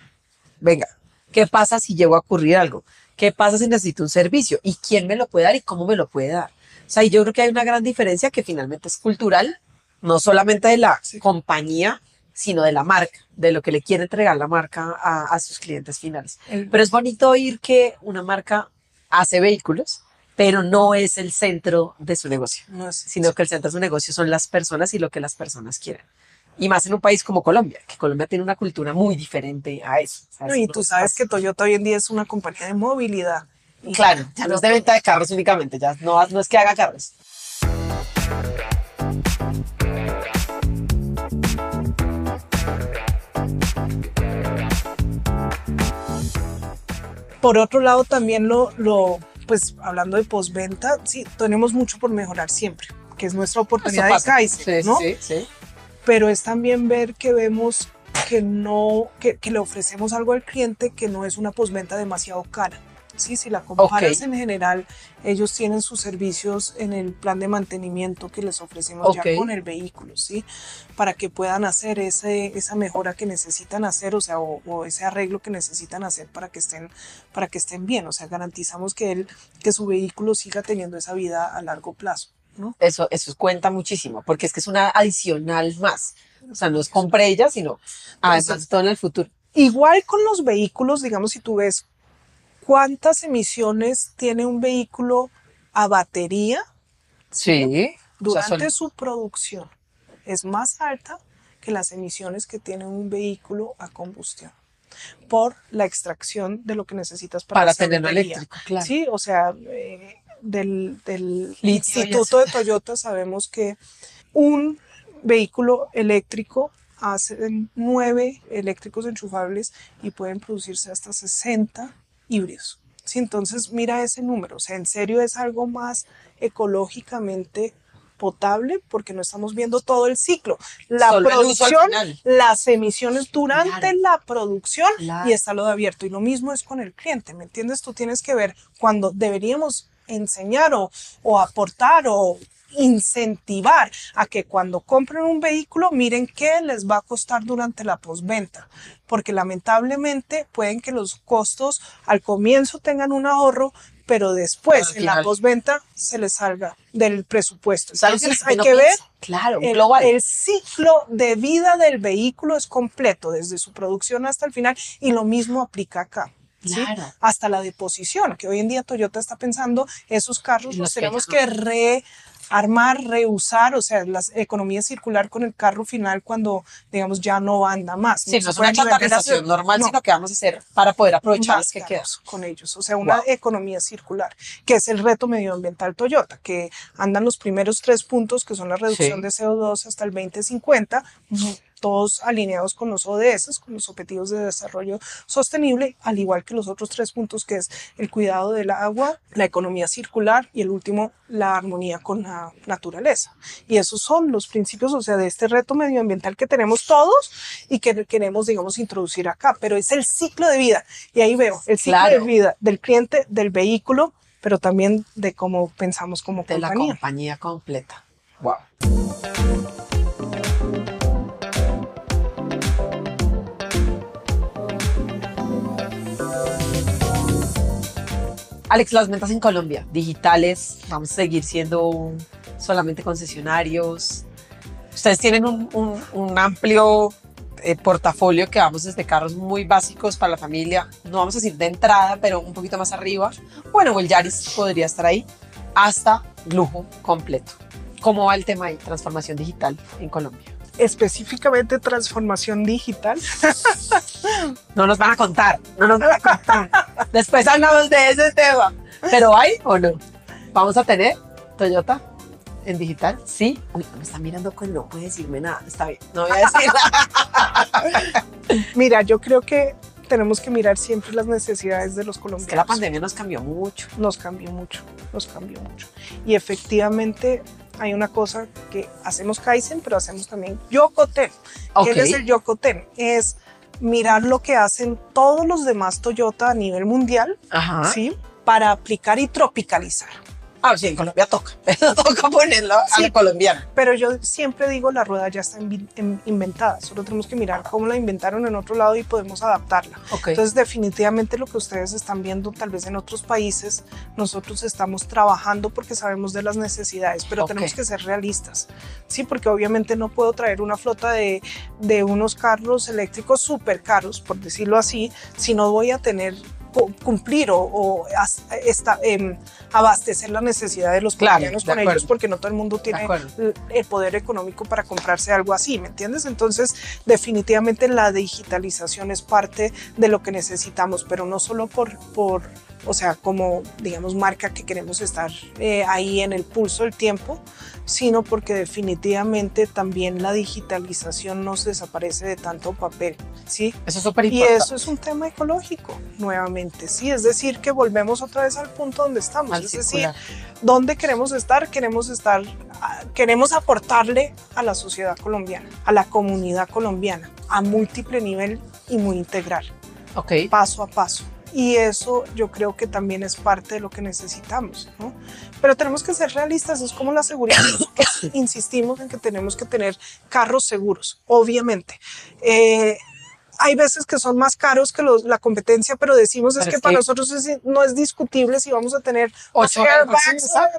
venga, ¿qué pasa si llego a ocurrir algo? ¿Qué pasa si necesito un servicio? ¿Y quién me lo puede dar y cómo me lo puede dar? O sea, yo creo que hay una gran diferencia que finalmente es cultural, no solamente de la compañía, sino de la marca, de lo que le quiere entregar la marca a, a sus clientes finales. Pero es bonito oír que una marca hace vehículos, pero no es el centro de su negocio, no sino que el centro de su negocio son las personas y lo que las personas quieren. Y más en un país como Colombia, que Colombia tiene una cultura muy diferente a eso. No, y tú es sabes que. Toyota hoy en día es una compañía de movilidad. Claro, ya no es de venta de carros únicamente, ya no, no es que haga carros. Por otro lado, también lo, lo pues hablando de postventa, sí, tenemos mucho por mejorar siempre, que es nuestra oportunidad de. Kaiser, Sí, ¿no? sí, sí. Pero es también ver que vemos que no, que, que le ofrecemos algo al cliente que no es una postventa demasiado cara. Sí, si la comparas Ok. en general, ellos tienen sus servicios en el plan de mantenimiento que les ofrecemos Ok. ya con el vehículo, ¿sí? Para que puedan hacer ese, esa mejora que necesitan hacer, o sea, o, o ese arreglo que necesitan hacer para que estén, para que estén bien. O sea, garantizamos que él, que su vehículo siga teniendo esa vida a largo plazo, ¿no? Eso, eso cuenta muchísimo, porque es que es una adicional más. O sea, no es compre ella, sino además de todo en el futuro. Igual con los vehículos, digamos, si tú ves cuántas emisiones tiene un vehículo a batería Sí. O sea, durante su producción, es más alta que las emisiones que tiene un vehículo a combustión por la extracción de lo que necesitas para, para tenerlo eléctrico, claro. Sí, o sea, eh, del, Instituto de Toyota sabemos que un vehículo eléctrico hace nueve eléctricos enchufables y pueden producirse hasta 60 híbridos. Sí, entonces mira ese número, o sea, en serio es algo más ecológicamente potable porque no estamos viendo todo el ciclo. La Solo producción, las emisiones durante Claro. la producción Claro. y está lo de abierto. Y lo mismo es con el cliente, ¿me entiendes? Tú tienes que ver cuando deberíamos enseñar o, o aportar o incentivar a que cuando compren un vehículo miren qué les va a costar durante la postventa, porque lamentablemente pueden que los costos al comienzo tengan un ahorro, pero después en la final. postventa se les salga del presupuesto. Que Entonces hay no que ver. Claro, el, global. el ciclo de vida del vehículo es completo, desde su producción hasta el final, y lo mismo aplica acá. ¿sí? Claro. hasta la deposición, que hoy en día Toyota está pensando esos carros los los que tenemos ya- que rearmar, reusar, o sea, la economía circular con el carro final cuando, digamos, ya no anda más. Sí, no se es una chatarrización normal, no, sino que vamos a hacer para poder aprovechar más las que quedan. con ellos, o sea, una Wow. economía circular, que es el reto medioambiental Toyota, que andan los primeros tres puntos, que son la reducción Sí. de CO2 hasta el 2050, mm, todos alineados con los ODS, con los Objetivos de Desarrollo Sostenible, al igual que los otros tres puntos, que es el cuidado del agua, la economía circular y el último, la armonía con la naturaleza. Y esos son los principios, o sea, de este reto medioambiental que tenemos todos y que queremos, digamos, introducir acá, pero es el ciclo de vida. Y ahí veo el ciclo Claro. de vida del cliente, del vehículo, pero también de cómo pensamos como De la compañía. compañía completa. Wow. Alex, las ventas en Colombia, digitales, vamos a seguir siendo solamente concesionarios. Ustedes tienen un, amplio eh, portafolio que vamos desde carros muy básicos para la familia, no vamos a decir de entrada, pero un poquito más arriba. Bueno, el Yaris podría estar ahí, hasta lujo completo. ¿Cómo va el tema de transformación digital en Colombia? Específicamente transformación digital. No nos van a contar, no nos van a contar. Después hablamos de ese tema. ¿Pero hay o no? ¿Vamos a tener Toyota en digital? Sí. Uy, me está mirando con no puede decirme nada. Está bien, no voy a decir nada. Mira, yo creo que tenemos que mirar siempre las necesidades de los Es colombianos. que la pandemia nos cambió mucho. nos cambió mucho, nos cambió mucho. Y efectivamente hay una cosa que hacemos Kaizen, pero hacemos también Yokoten. Ok. ¿Qué es el Yokoten? Es mirar lo que hacen todos los demás Toyota a nivel mundial, Ajá. ¿sí? Para aplicar y tropicalizar. Ah, sí, en Colombia toca. Toca ponerlo Sí. la colombiana. Pero yo siempre digo, la rueda ya está invi- in- inventada, solo tenemos que mirar cómo la inventaron en otro lado y podemos adaptarla. Ok. Entonces, definitivamente lo que ustedes están viendo tal vez en otros países, nosotros estamos trabajando porque sabemos de las necesidades, pero Ok. tenemos que ser realistas, ¿sí? Porque obviamente no puedo traer una flota de, de unos carros eléctricos súper caros, por decirlo así, si no voy a tener cumplir o, esta, em, abastecer la necesidad de los colombianos con ellos, porque no todo el mundo tiene el poder económico para comprarse algo así, ¿me entiendes? Entonces, definitivamente la digitalización es parte de lo que necesitamos, pero no solo por, por o sea, como, digamos, marca que queremos estar eh, ahí en el pulso del tiempo, sino porque definitivamente también la digitalización nos desaparece de tanto papel, ¿sí? Eso es súper Y importante. eso es un tema ecológico, nuevamente, ¿sí? Es decir, que volvemos otra vez al punto donde estamos, Al es decir. ¿Dónde queremos estar? Queremos estar, ah, queremos aportarle a la sociedad colombiana, a la comunidad colombiana, a múltiple nivel y muy integral, Ok. paso a paso. Y eso yo creo que también es parte de lo que necesitamos, ¿no? Pero tenemos que ser realistas, es como la seguridad. Insistimos en que tenemos que tener carros seguros, obviamente. Eh, hay veces que son más caros que los- la competencia, pero decimos es que para nosotros es- no es discutible si vamos a tener Ocho airbags,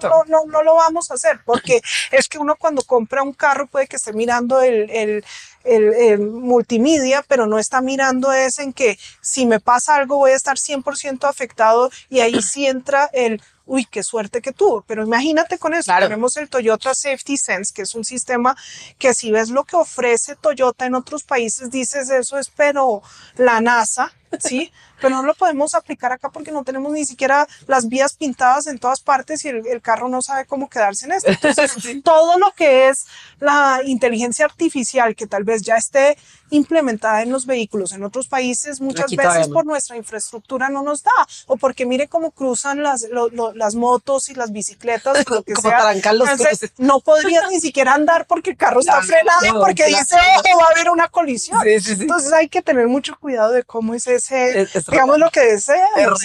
no, no, no lo vamos a hacer, porque es que uno cuando compra un carro puede que esté mirando el, el, el- el multimedia, pero no está mirando es en que si me pasa algo voy a estar 100% afectado y ahí sí entra el, uy, qué suerte que tuvo. Pero imagínate con eso, Claro. tenemos el Toyota Safety Sense, que es un sistema que si ves lo que ofrece Toyota en otros países, dices eso es, pero la NASA, ¿sí? Pero no lo podemos aplicar acá porque no tenemos ni siquiera las vías pintadas en todas partes y el, el carro no sabe cómo quedarse en esto. Entonces, todo lo que es la inteligencia artificial que tal vez ya esté implementada en los vehículos en otros países, muchas Aquí veces por nuestra infraestructura no nos da, o porque mire cómo cruzan las, lo- lo- las motos y las bicicletas, lo que Como sea. Entonces, no podrías ni siquiera andar porque el carro está frenado, porque claro. dice, ojo, va a haber una colisión. Sí, sí, sí. Entonces hay que tener mucho cuidado de cómo es ese, Es- es digamos real. lo que.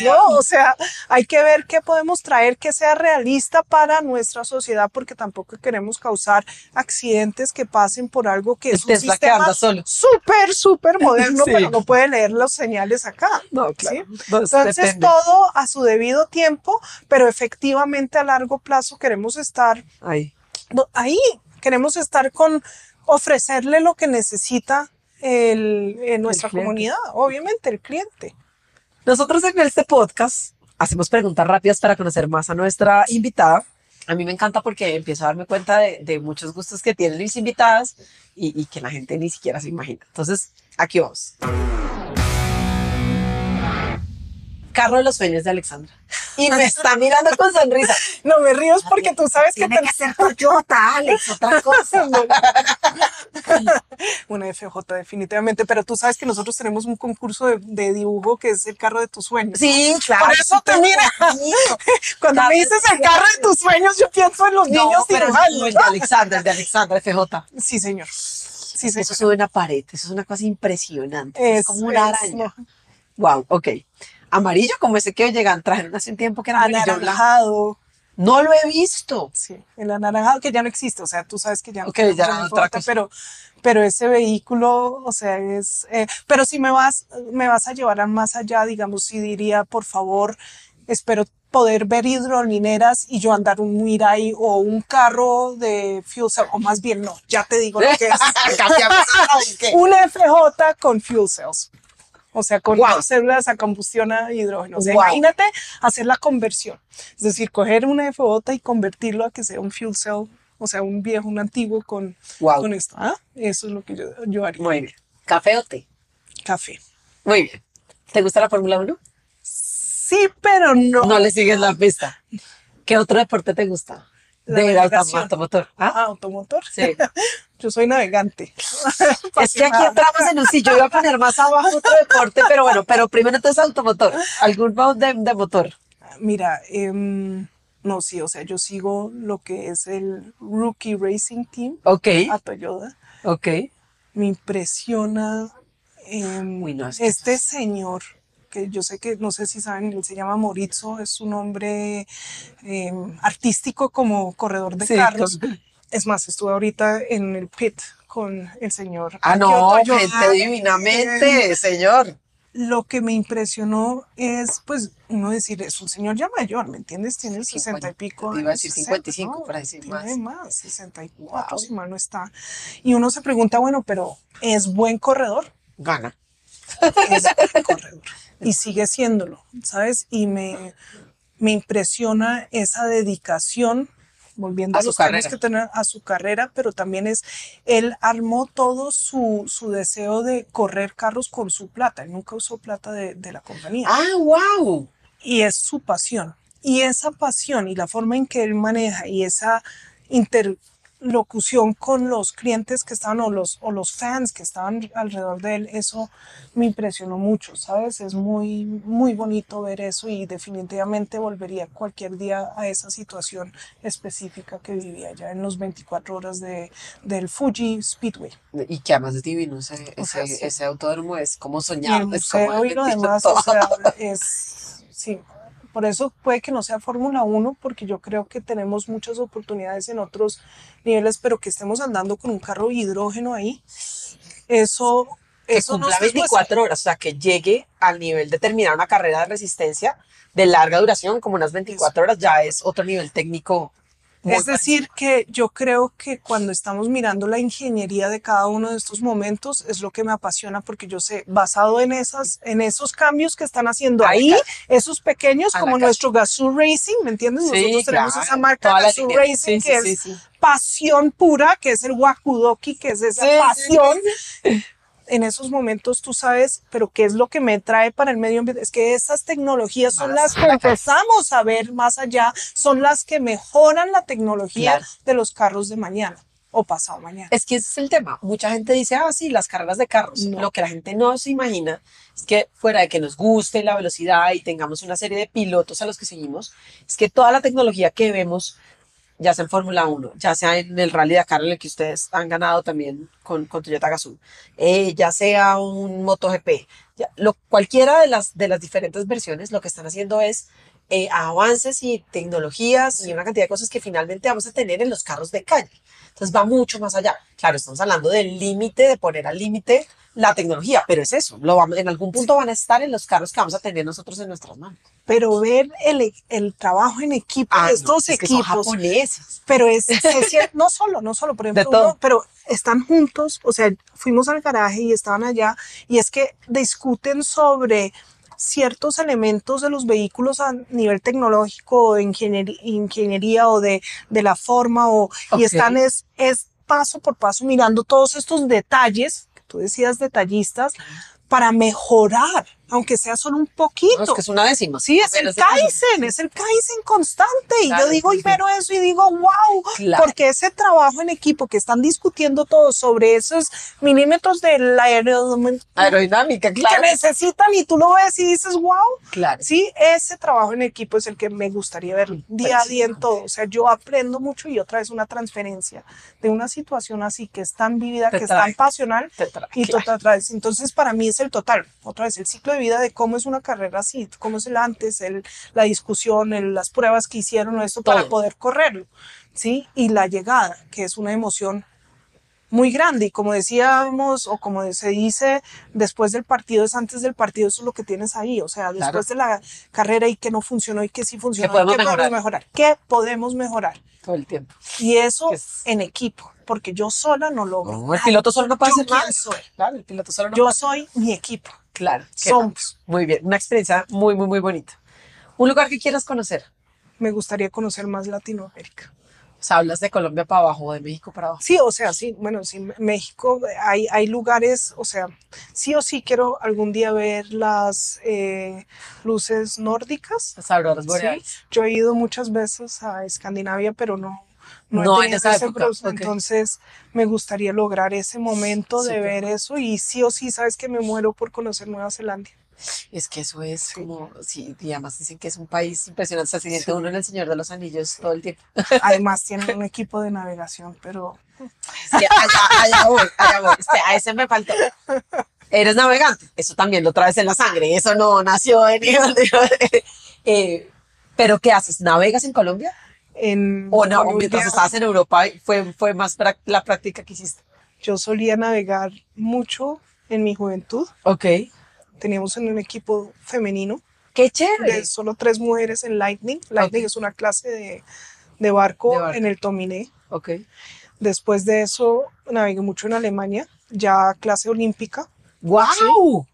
¿no? O sea, hay que ver qué podemos traer que sea realista para nuestra sociedad, porque tampoco queremos causar accidentes que pasen por algo que es un sistema anda solo. Súper, súper moderno, Sí. pero no puede leer las señales acá. No, claro. Entonces depende. todo a su debido tiempo, pero efectivamente a largo plazo queremos estar Ahí. no, ahí queremos estar con ofrecerle lo que necesita el, nuestra comunidad, obviamente el cliente. Nosotros en este podcast hacemos preguntas rápidas para conocer más a nuestra invitada. A mí me encanta porque empiezo a darme cuenta de, muchos gustos que tienen mis invitadas y, y que la gente ni siquiera se imagina. Entonces, aquí vamos. Carro de los sueños de Alexandra. Y me está mirando con sonrisa. No me río porque tú sabes que Tiene que ser Toyota, Alex, otra cosa. una FJ definitivamente, pero tú sabes que nosotros tenemos un concurso de, de dibujo que es el carro de tus sueños. Sí, claro. Por eso te mira. Cuando Claro, me dices el carro de tus sueños, yo pienso en los No, niños el de Alexandra, el de Alexandra FJ. Sí, señor. Sí, señor. Eso sube una pared, eso es una cosa impresionante. Es, como una es, araña. Wow, ok. Amarillo como ese que llegan, trajeron hace un tiempo que era. Anaranjado. No lo he visto. Sí, el anaranjado que ya no existe, o sea, tú sabes que ya no Ok, tenemos ya FJ, cosa. pero pero ese vehículo, o sea, es eh, pero si me vas me vas a llevar a más allá, digamos, si diría, por favor, espero poder ver hidrolineras y yo andar un Mirai o un carro de fuel cell, o más bien no, ya te digo lo que es. Un FJ con fuel cells. O sea, con Wow. células a combustión a hidrógeno. O sea, Wow. imagínate hacer la conversión. Es decir, coger una FJ y convertirlo a que sea un fuel cell, o sea, un viejo, un antiguo con, Wow. con esto. ¿ah? Eso es lo que yo, yo haría. Muy bien. ¿Café o té? Café. Muy bien. ¿Te gusta la Fórmula 1? Sí, pero no. No le sigues la pista. ¿Qué otro deporte te gusta? La De automotor. ¿Ah? Ah, automotor. Sí. yo soy navegante. Es que aquí entramos en un sí, yo iba a poner más abajo otro deporte, pero bueno, pero primero entonces automotor. ¿Algún mouse de, de motor? Mira, em, no, sí, o sea, yo sigo lo que es el Rookie Racing Team Ok, a Toyota. ok. me impresiona em, Uy, no, es que este señor que yo sé que no sé si saben él se llama Moritzo es un hombre em, artístico como corredor de Sí, carros con- es más estuve ahorita en el pit con el señor Ah, no, Toyoda. gente divinamente, señor. lo que me impresionó es pues uno decir es un señor ya mayor ¿me entiendes? tiene Sí, 60 y pico iba a decir 60, 55, ¿no? para decir tiene más. más 64 Wow. si mal no está y uno se pregunta bueno pero ¿es buen corredor? Gana. es un corredor y sigue siéndolo, ¿sabes? Y me, me impresiona esa dedicación, volviendo A a, su los carrera. que tener a su carrera, pero también es, él armó todo su, su deseo de correr carros con su plata, él nunca usó plata de, de la compañía Ah, wow. y es su pasión. Y esa pasión y la forma en que él maneja y esa interlocución con los clientes que estaban o los, o los fans que estaban alrededor de él, eso me impresionó mucho, ¿sabes? Es muy, muy bonito ver eso y definitivamente volvería cualquier día a esa situación específica que vivía ya en los 24 horas de, del Fuji Speedway. Y que además es divino, ese, O sea, ese, sí. ese autódromo es como Y el soñado. es como y lo demás, todo. o sea, es, sí, por eso puede que no sea Fórmula 1, porque yo creo que tenemos muchas oportunidades en otros niveles, pero que estemos andando con un carro hidrógeno ahí, eso, que eso cumpla se puede 24 horas, o sea, que llegue al nivel de terminar una carrera de resistencia de larga duración, como unas 24 horas, ya es otro nivel técnico. Muy Es decir, que yo creo que cuando estamos mirando la ingeniería de cada uno de estos momentos es lo que me apasiona porque yo sé, basado en esas, en esos cambios que están haciendo ahí, esos pequeños A como nuestro Gazoo Racing, ¿me entiendes? Sí, Nosotros tenemos esa marca toda Gazoo. Racing Sí, que sí, es pasión pura, que es el Wakudoki, que es esa pasión. En esos momentos tú sabes, pero qué es lo que me trae para el medio ambiente, es que esas tecnologías son Más las que empezamos a ver más allá, son las que mejoran la tecnología Claro. de los carros de mañana o pasado mañana. Es que ese es el tema. Mucha gente dice, ah, sí, las carreras de carros. No. Lo que la gente no se imagina es que fuera de que nos guste la velocidad y tengamos una serie de pilotos a los que seguimos, es que toda la tecnología que vemos, ya sea en Fórmula 1, ya sea en el Rally Dakar, en el que ustedes han ganado también con, con Toyota Gazoo, eh, ya sea un MotoGP, cualquiera de las, de las diferentes versiones, lo que están haciendo es eh, avances y tecnologías y una cantidad de cosas que finalmente vamos a tener en los carros de calle. Entonces va mucho más allá. Claro, estamos hablando del límite, de poner al límite la tecnología, pero es eso. Lo vamos, en algún punto van a estar en los carros que vamos a tener nosotros en nuestras manos. Pero ver el, el trabajo en equipo Ah, de no, estos es equipos, japoneses. pero es, es no solo, no solo, por ejemplo, uno- pero están juntos, o sea, fuimos al garaje y estaban allá, y es que discuten sobre ciertos elementos de los vehículos a nivel tecnológico, de ingenier- ingeniería o de, de la forma, o, y están es, es paso por paso mirando todos estos detalles, que tú decías detallistas, para mejorar, aunque sea solo un poquito. No, es que es una décima. Sí, es el. Kaizen, es el Kaizen constante. Y Claro, yo digo, y veo eso y digo, wow, Claro. porque ese trabajo en equipo que están discutiendo todos sobre esos milímetros de la aerodinámica Aerodinámica, que claro. necesitan y tú lo ves y dices, wow. Claro. Sí, ese trabajo en equipo es el que me gustaría ver día a día en todo. O sea, yo aprendo mucho y otra vez una transferencia de una situación así que es tan vívida, Te que es trae. tan pasional Te trae, y claro. tú te atraes. Entonces, para mí es el total. Otra vez, el ciclo de vida de cómo es una carrera así, cómo es el antes, el, la discusión, el- las pruebas que hicieron, esto para Todo. poder correrlo. ¿Sí? Y la llegada, que es una emoción muy grande y como decíamos o como se dice después del partido es antes del partido eso es lo que tienes ahí o sea después de la carrera y que no funcionó y que sí funcionó podemos y que mejorar? podemos mejorar qué podemos mejorar Todo el tiempo. y eso es- en equipo porque yo sola no logro No, el piloto solo no puede hacer nada. Claro, el piloto solo no yo puede soy mi equipo Claro. somos Muy bien, una experiencia muy, muy, muy bonita. Un lugar que quieras conocer. me gustaría conocer más Latinoamérica O sea, hablas de Colombia para abajo o de México para abajo. Sí, o sea, sí, bueno, sí, México, hay, hay lugares, o sea, sí o sí quiero algún día ver las eh, luces nórdicas. Las auroras Sí, boreales. yo he ido muchas veces a Escandinavia, pero no, no, he No en tenido esa ese época. Entonces, me gustaría lograr ese momento de ver eso y sí o sí, sabes que me muero por conocer Nueva Zelanda. Es que eso es como, sí, y además dicen que es un país impresionante. Se siente uno en el Señor de los Anillos todo el tiempo. Además, tienen un equipo de navegación, pero que allá, allá voy, allá voy. A ese me faltó. Eres navegante. Eso también lo traes en la sangre. Eso no nació en. Eh, Pero ¿qué haces? ¿Navegas en Colombia? En ¿O no? Colombia- Mientras estabas en Europa fue, fue más la práctica que hiciste. yo solía navegar mucho en mi juventud. Ok. Teníamos en un equipo femenino Qué de chévere. solo tres mujeres en Lightning. Lightning es una clase de, de barco, De barco. en el Tominé. Ok. Después de eso navegué mucho en Alemania, ya clase olímpica, ¡Wow!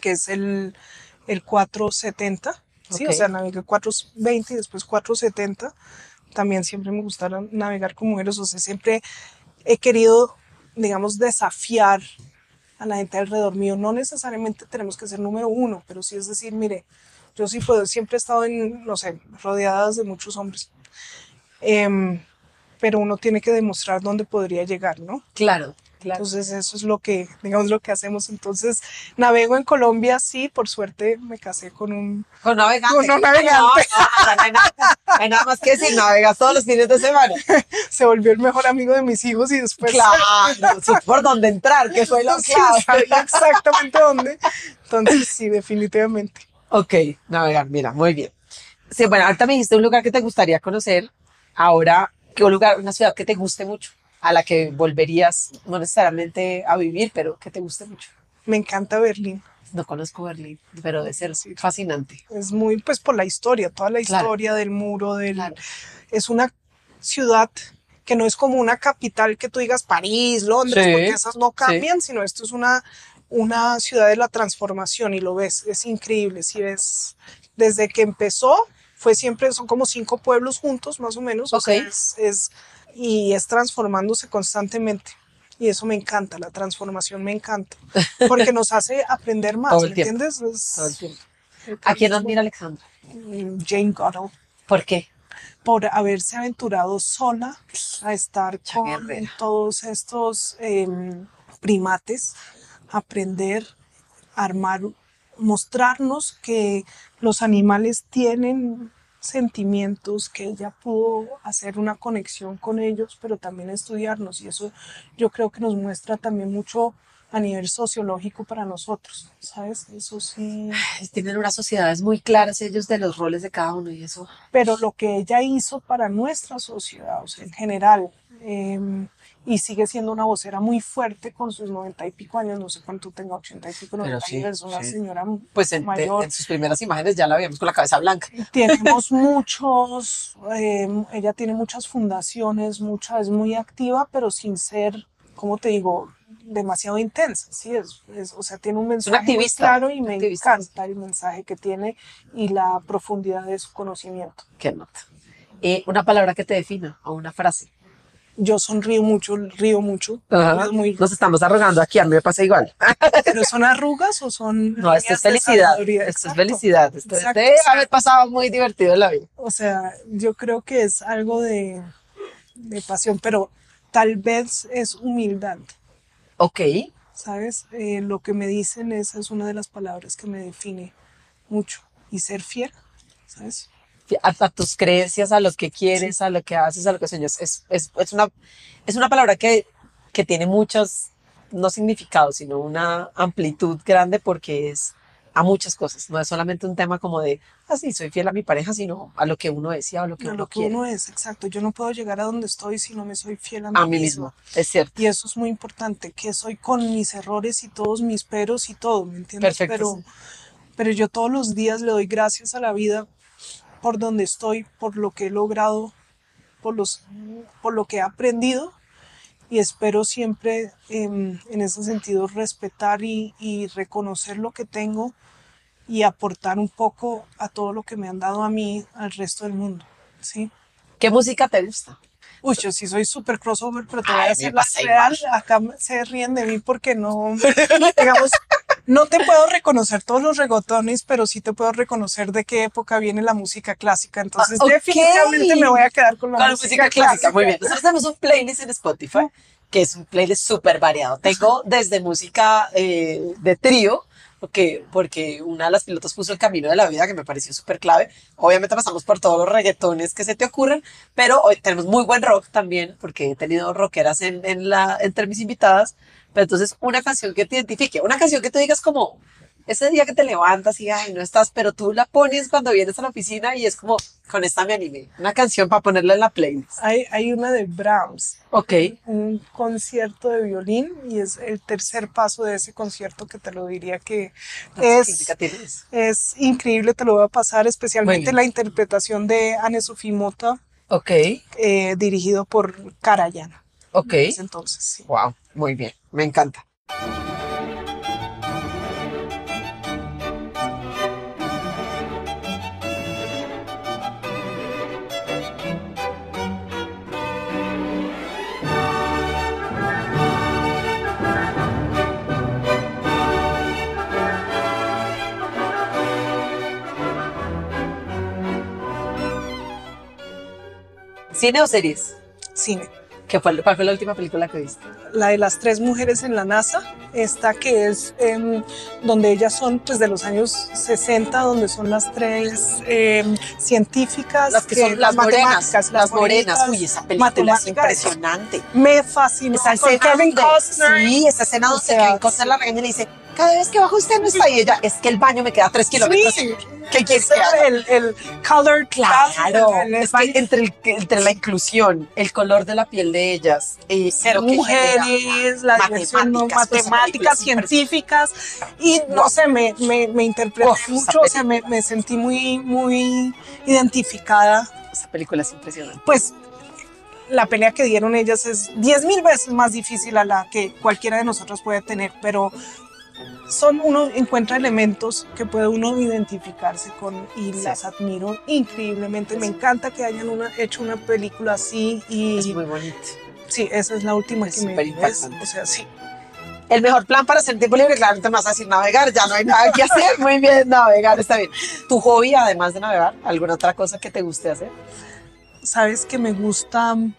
que es el, el 470. Sí, o sea, navegué 420 y después 470. También siempre me gustaron navegar con mujeres, o sea, siempre he querido, digamos, desafiar a la gente alrededor mío. No necesariamente tenemos que ser número uno, pero sí es decir, mire, yo sí puedo, siempre he estado en, no sé, rodeadas de muchos hombres. Em, pero uno tiene que demostrar dónde podría llegar, ¿no? Claro, claro. Entonces eso es lo que, digamos, lo que hacemos. Entonces navego en Colombia, sí, por suerte me casé con un... Con navegante. Con un navegante. No, no, no hay, nada, no hay nada más que decir, navegas todos los fines de semana. Se volvió el mejor amigo de mis hijos y después... Claro, por dónde entrar, que fue lo sabía exactamente dónde. Entonces sí, definitivamente. Ok, navegar, mira, muy bien. Sí, bueno, ahorita me dijiste un lugar que te gustaría conocer. Ahora, ¿qué lugar, una ciudad que te guste mucho? A la que volverías, no necesariamente a vivir, pero que te guste mucho. Me encanta Berlín. No conozco Berlín, pero debe ser fascinante. Es muy, pues por la historia, toda la Claro. historia del muro, del... Claro. Es una ciudad que no es como una capital que tú digas París, Londres, Sí, porque esas no sí. cambian, sino esto es una, una ciudad de la transformación y lo ves, es increíble, si ves, desde que empezó, fue siempre, son como cinco pueblos juntos más o menos, o sea, es- y es transformándose constantemente. Y eso me encanta, la transformación me encanta, porque nos hace aprender más, Todo el ¿me tiempo. entiendes? Es- Todo el tiempo. ¿A quién admira Alexandra? Jane Goodall ¿Por qué? por haberse aventurado sola a estar Mucha con guerrera. todos estos em, primates, aprender, armar, mostrarnos que los animales tienen sentimientos, que ella pudo hacer una conexión con ellos, pero también estudiarnos y eso yo creo que nos muestra también mucho a nivel sociológico para nosotros, ¿sabes? Eso sí. Tienen unas sociedades muy claras ellos de los roles de cada uno y eso. pero lo que ella hizo para nuestra sociedad, o sea, en general, eh, y sigue siendo una vocera muy fuerte con sus noventa y pico años, no sé cuánto tenga, ochenta y pico, noventa sí, y es una sí. señora Pues en, mayor. en sus primeras imágenes ya la vimos con la cabeza blanca. Tenemos muchos, eh, ella tiene muchas fundaciones, mucha, es muy activa, pero sin ser ¿cómo te digo? demasiado intensa, sí, es, es- o sea, tiene un mensaje muy activista, claro y me activista. encanta el mensaje que tiene y la profundidad de su conocimiento. Qué nota. Eh, una palabra que te defina o una frase. Yo sonrío mucho, río mucho, es muy, Nos estamos arrogando aquí, a mí me pasa igual. pero son arrugas o son No, esto es felicidad. Esto es felicidad. Esto haber pasado muy divertido la vida. O sea, yo creo que es algo de, de pasión, pero tal vez es humildad, Ok. ¿sabes? Eh, lo que me dicen, esa es una de las palabras que me define mucho. Y ser fiel, ¿sabes? A, a tus creencias, a lo que quieres, a lo que haces, a lo que sueñas. Es, es, es, una, es una palabra que, que tiene muchos, no significados, sino una amplitud grande porque es a muchas cosas. No es solamente un tema como de, así soy fiel a mi pareja, sino a lo que uno decía o lo que A uno lo que quiere. uno es, exacto. Yo no puedo llegar a donde estoy si no me soy fiel a mí, a mí mismo. Es cierto. Y eso es muy importante, que soy con mis errores y todos mis peros y todo, ¿me entiendes? Perfecto, Pero, sí. pero yo todos los días le doy gracias a la vida por donde estoy, por lo que he logrado, por, los, por lo que he aprendido y espero siempre em, en ese sentido respetar y, y reconocer lo que tengo y aportar un poco a todo lo que me han dado a mí, al resto del mundo, ¿sí? ¿Qué música te gusta? Uy, yo sí soy súper crossover, pero te voy a decir la real. Acá se ríen de mí porque no, digamos, no te puedo reconocer todos los regotones, pero sí te puedo reconocer de qué época viene la música clásica. Entonces, Ah, ok. definitivamente me voy a quedar con la, Con la música, clásica. Muy bien. Nosotros tenemos un playlist en Spotify que es un playlist súper variado. Tengo desde música eh, de trío, porque, porque una de las pilotos puso el camino de la vida que me pareció súper clave. Obviamente pasamos por todos los reggaetones que se te ocurren, pero hoy tenemos muy buen rock también, porque he tenido rockeras en, en la, entre mis invitadas. Pero entonces, una canción que te identifique, una canción que tú digas como, ese día que te levantas y ay, no estás, pero tú la pones cuando vienes a la oficina y es como, con esta me animé. Una canción para ponerla en la playlist. Hay, hay una de Brahms, Ok. un concierto de violín, y es el tercer paso de ese concierto que te lo diría que ¿Qué es? Es increíble, te lo voy a pasar, especialmente la interpretación de Anne Sofie Mota, Ok, eh, dirigido por Karajan. Ok. Entonces, sí. Wow, muy bien, me encanta. ¿Cine o series? Cine. ¿Qué fue, ¿Cuál fue la última película que viste? La de las tres mujeres en la NASA, esta que es em, donde ellas son pues, de los años 60, donde son las tres em, científicas. Las que son las morenas, matemáticas, las morenas. bonitas, Uy, esa película es impresionante. Me fascinó. Esa con escena Kevin Costner. Sí, esa escena O donde sea, Kevin Costner la regaña y le dice, cada vez que bajo usted no está y ella, es que el baño me queda tres kilómetros. Sí. ¿Qué quieres que el, el color Claro, el es que entre, el- entre la inclusión, el color de la piel de ellas, eh, genera, mujeres, la diversión, ¿no? matemáticas, pues, matemáticas, es científicas, y no sé, me, me, me interpreté mucho, o sea, me, me sentí muy, muy identificada. Esa película es impresionante. Pues la pelea que dieron ellas es diez mil veces más difícil a la que cualquiera de nosotros puede tener, pero son uno encuentra elementos que puede uno identificarse con y Sí. las admiro increíblemente. Me encanta que hayan una, hecho una película así y Es muy bonito. Sí, esa es la última Es que me ves. O sea, sí. El mejor plan para hacer tiempo libre, claro, te vas a decir navegar, ya no hay nada que hacer. Muy bien, navegar está bien. ¿Tu hobby, además de navegar, alguna otra cosa que te guste hacer? Sabes que me gustan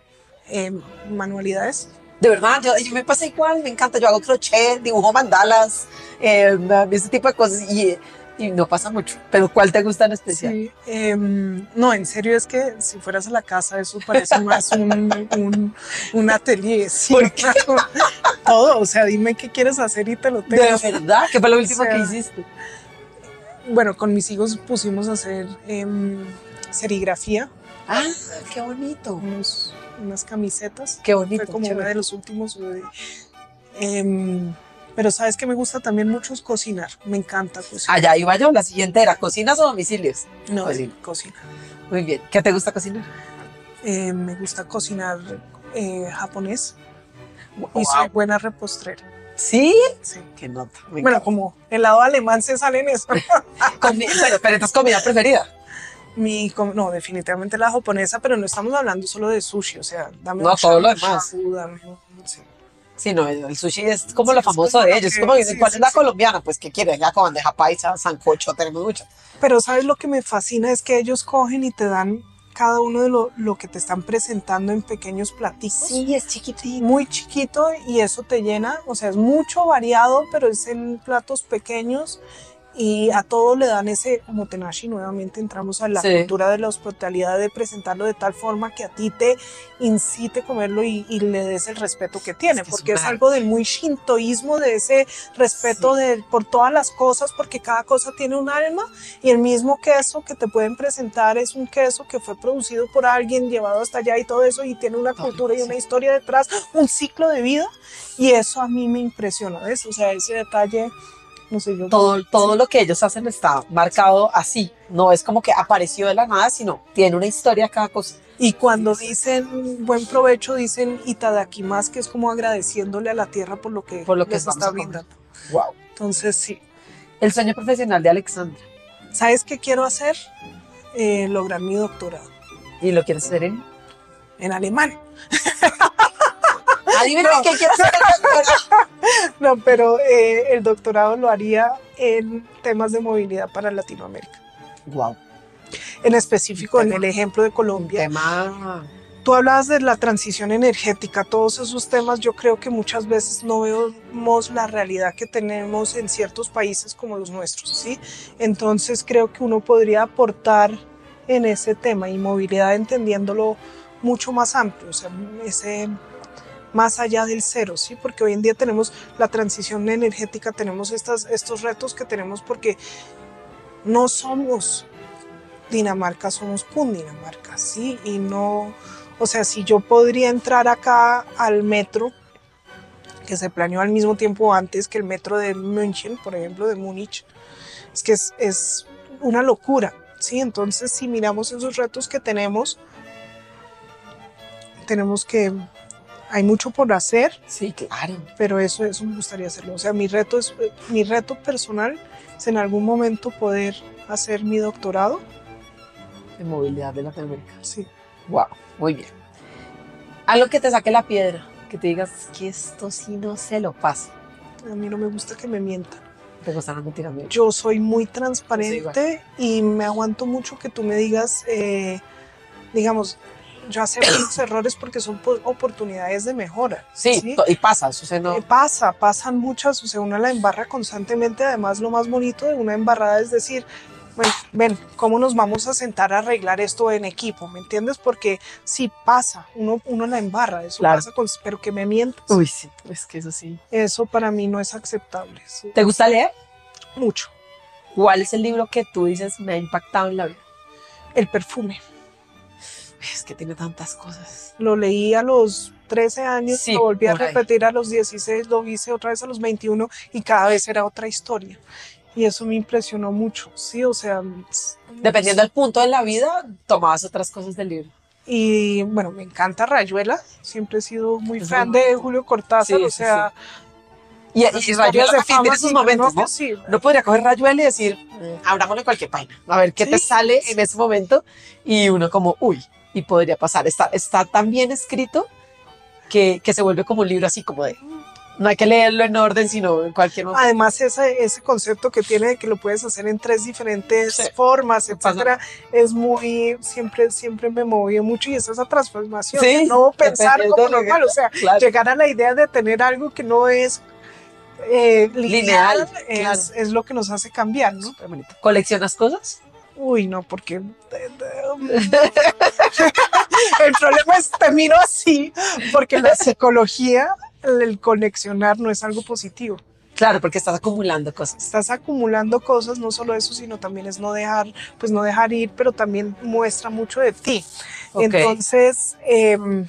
eh, manualidades. De verdad, yo, yo me pasa igual, me encanta. Yo hago crochet, dibujo mandalas, eh, ese tipo de cosas y, y no pasa mucho. Pero ¿cuál te gusta en especial? Sí. Em, no, en serio es que si fueras a la casa eso parece más un, un, un atelier. Sí, Todo, o sea, dime qué quieres hacer y te lo tengo. De verdad, ¿qué fue lo último O sea, que hiciste? Bueno, con mis hijos pusimos a hacer em, serigrafía, Ah, qué bonito. unos, unas camisetas. Qué bonito. Fue como chévere. una de los últimos. eh, em, pero sabes que me gusta también mucho cocinar. Me encanta cocinar. Allá iba yo, la siguiente era cocinas o domicilios. no, cocina. cocina. Muy bien. ¿Qué te gusta cocinar? Eh, me gusta cocinar eh, japonés. y soy buena repostrera. ¿Sí? Sí. Qué nota. Bueno, como helado alemán se sale en eso. Pero, pero esta es comida preferida. Mi, no, definitivamente la japonesa, pero no estamos hablando solo de sushi, o sea, dame No, un todo lo demás. dame- sí. Sí, no, el sushi es como Sí, lo famoso como de lo ellos. Es que- como dicen, sí, ¿cuál sí, es la sí. colombiana? Pues, ¿qué quieren? Ya con bandeja paisa, sancocho, tenemos mucho. Pero sabes lo que me fascina es que ellos cogen y te dan cada uno de lo, lo que te están presentando en pequeños platicos. es chiquitito. Muy chiquito y eso te llena, o sea, es mucho variado, pero es en platos pequeños y a todo le dan ese como tenashi. Nuevamente entramos a la Sí. cultura de la hospitalidad de presentarlo de tal forma que a ti te incite a comerlo y, y le des el respeto que tiene, Es que es porque es una- algo del muy shintoísmo, de ese respeto de, por todas las cosas, porque cada cosa tiene un alma y el mismo queso que te pueden presentar es un queso que fue producido por alguien, llevado hasta allá y todo eso, y tiene una cultura y sí. una historia detrás, un ciclo de vida, y eso a mí me impresiona, ¿ves? O sea, ese detalle, no sé, yo... Todo, todo Sí. lo que ellos hacen está marcado así. No es como que apareció de la nada, sino tiene una historia cada cosa. Y cuando dicen buen provecho, dicen itadakimasu, que es como agradeciéndole a la tierra por lo que, Por lo que les está brindando. Wow. Entonces, sí. El sueño profesional de Alexandra. ¿Sabes qué quiero hacer? Eh, lograr mi doctorado ¿Y lo quieres hacer en? en alemán. Adivina qué quieres hacer No, pero eh, el doctorado lo haría en temas de movilidad para Latinoamérica. Wow. En específico, en el ejemplo de Colombia. tema. Tú hablabas de la transición energética, todos esos temas yo creo que muchas veces no vemos la realidad que tenemos en ciertos países como los nuestros, ¿sí? Entonces creo que uno podría aportar en ese tema y movilidad entendiéndolo mucho más amplio, o sea, ese más allá del cero, ¿sí? Porque hoy en día tenemos la transición energética, tenemos estas, estos retos que tenemos porque no somos Dinamarca, somos Cundinamarca, ¿sí? Y no, o sea, si yo podría entrar acá al metro, que se planeó al mismo tiempo antes que el metro de München, por ejemplo, de Múnich, es que es, es una locura, ¿sí? Entonces, si miramos esos retos que tenemos, tenemos que, hay mucho por hacer, Sí, claro. pero eso, eso me gustaría hacerlo. O sea, mi reto, es, mi reto personal es en algún momento poder hacer mi doctorado, De movilidad de Latinoamérica. sí. Wow. Muy bien. Algo que te saque la piedra. Que te digas que esto sí no se lo pasa. A mí no me gusta que me mientan. Te gustan las mentiras. Yo soy muy Sí, transparente y me aguanto mucho que tú me digas, eh, digamos, yo acepto los errores porque son po- oportunidades de mejora. Sí, y pasa. Eso se no. Eh, pasa, pasan muchas, o sea, una la embarra constantemente. Además, lo más bonito de una embarrada es decir, bueno, ven, ¿cómo nos vamos a sentar a arreglar esto en equipo? ¿Me entiendes? Porque sí pasa, uno, uno la embarra, eso Claro. pasa, con, pero que me mientas. Uy, sí. Es que eso sí. Eso para mí no es aceptable. ¿Te gusta leer? mucho. ¿Cuál es el libro que tú dices me ha impactado en la vida? El perfume. Es que tiene tantas cosas. Lo leí a los 13 años, Sí, lo volví a por ahí. repetir a los 16, lo hice otra vez a los 21 y cada vez era otra historia. Y eso me impresionó mucho, sí, o sea... Dependiendo del punto de la vida, tomabas otras cosas del libro. Y bueno, me encanta Rayuela, siempre he sido muy Es fan de Julio Cortázar, Sí, o sí, sea... Y, las y historias Rayuela tiene sus sí, momentos, no, ¿no? Sí, podría coger Rayuela y decir, "Mm, abrámosle cualquier página, a ver qué te Sí. sale en ese momento. Y uno como, uy, y podría pasar. Está, está tan bien escrito que, que se vuelve como un libro así como de, no hay que leerlo en orden, sino en cualquier momento. Además, ese, ese concepto que tiene de que lo puedes hacer en tres diferentes Sí. formas, etcétera, es muy, siempre, siempre me movió mucho y es esa transformación. Sí, no pensar como normal, o sea, Claro. llegar a la idea de tener algo que no es eh, lineal, Lineal, es, claro. es lo que nos hace cambiar, ¿no? ¿Coleccionas cosas? Uy, no, porque el problema es termino así, porque la psicología, el coleccionar no es algo positivo. Claro, porque estás acumulando cosas. estás acumulando cosas, no solo eso, sino también es no dejar, pues no dejar ir, pero también muestra mucho de ti. Entonces, em,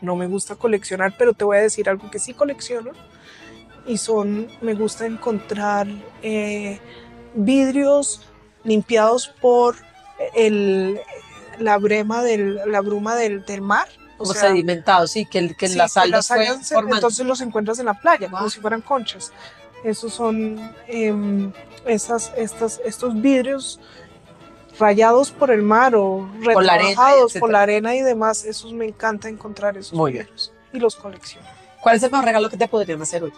no me gusta coleccionar, pero te voy a decir algo que sí colecciono y son, me gusta encontrar eh, vidrios limpiados por el, la brema del, la bruma del, del mar, O Como sea, sedimentados, sí, que, el- que sí, la sal que fue hayan- formando. entonces los encuentras en la playa, como Wow. si fueran conchas. Esos son em, esas, estas, estos vidrios rayados por el mar o retrabajados por la arena y demás. Esos me encanta encontrar esos Muy bien. vidrios y los colecciono. ¿Cuál es el mejor regalo que te podrían hacer hoy?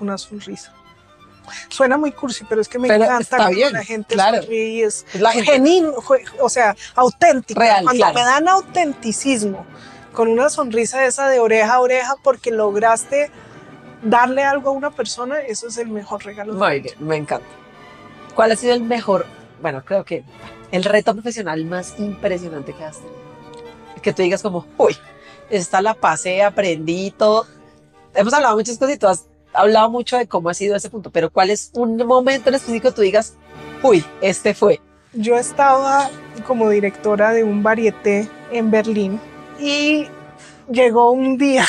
Una sonrisa. Suena muy cursi, pero es que me Pero encanta la gente claro. y es Es la gente. genuino, o sea, auténtico. Real, Cuando claro. me dan autenticismo, con una sonrisa esa de oreja a oreja porque lograste darle algo a una persona, eso es el mejor regalo. Muy bien, me encanta. ¿Cuál ha sido el mejor, bueno, creo que el reto profesional más impresionante que has tenido? Que tú digas como, uy, esta la pasé, aprendí todo. Hemos hablado muchas cosas y hablado mucho de cómo ha sido ese punto, pero ¿cuál es un momento en específico que tú digas, uy, este fue? Yo estaba como directora de un varieté en Berlín y llegó un día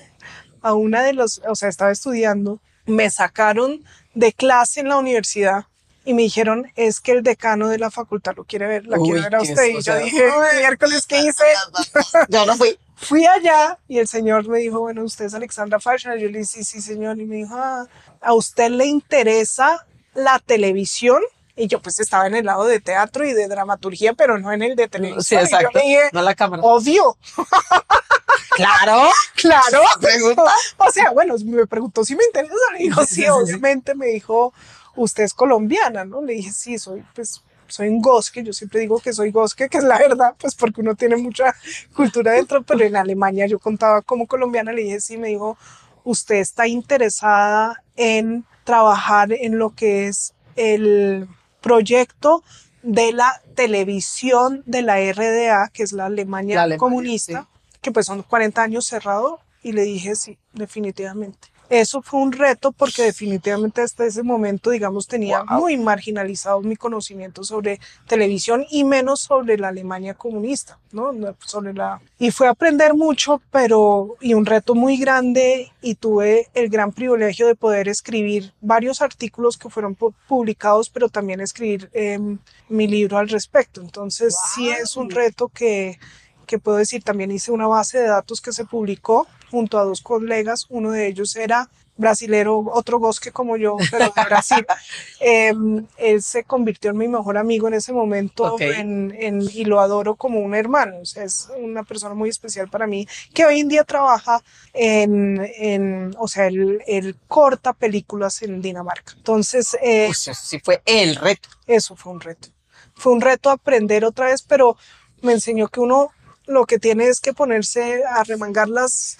a una de los, o sea, estaba estudiando, me sacaron de clase en la universidad y me dijeron, es que el decano de la facultad lo quiere ver, la Uy, quiere ver a usted. Y yo dije, miércoles, ¿qué hice? Yo no fui. Fui allá y el señor me dijo, bueno, usted es Alexandra Fashner. Yo le dije, sí, sí, señor. Y me dijo, "Ah, ¿a usted le interesa la televisión? Y yo pues estaba en el lado de teatro y de dramaturgia, pero no en el de televisión. Sí, Y yo exacto. dije, No la cámara. obvio, Claro. claro. Pregunta. O sea, bueno, me preguntó si me interesa. Le dijo, sí. obviamente. Me dijo, usted es colombiana, ¿no? Le dije, sí, soy, pues, soy un gosque. Yo siempre digo que soy gosque, que es la verdad, pues porque uno tiene mucha cultura dentro, pero en Alemania yo contaba como colombiana. Le dije, sí, me dijo, usted está interesada en trabajar en lo que es el proyecto de la televisión de la RDA, que es la Alemania, La Alemania, comunista, que pues son 40 años cerrado, y le dije sí, definitivamente. Eso fue un reto porque definitivamente hasta ese momento, digamos, tenía Wow. muy marginalizado mi conocimiento sobre televisión y menos sobre la Alemania comunista, ¿no? Sobre la... Y fue aprender mucho, pero... y un reto muy grande y tuve el gran privilegio de poder escribir varios artículos que fueron pu- publicados, pero también escribir em, mi libro al respecto. Entonces, sí es un reto que que puedo decir, también hice una base de datos que se publicó junto a dos colegas, uno de ellos era brasilero, otro gosque como yo, pero de Brasil. Em, él se convirtió en mi mejor amigo en ese momento Ok. en, en- y lo adoro como un hermano. O sea, es una persona muy especial para mí que hoy en día trabaja en, en o sea, él, él corta películas en Dinamarca. Entonces, eh, Uy, eso sí fue el reto. eso fue un reto. Fue un reto aprender otra vez, pero me enseñó que uno lo que tiene es que ponerse a remangarlas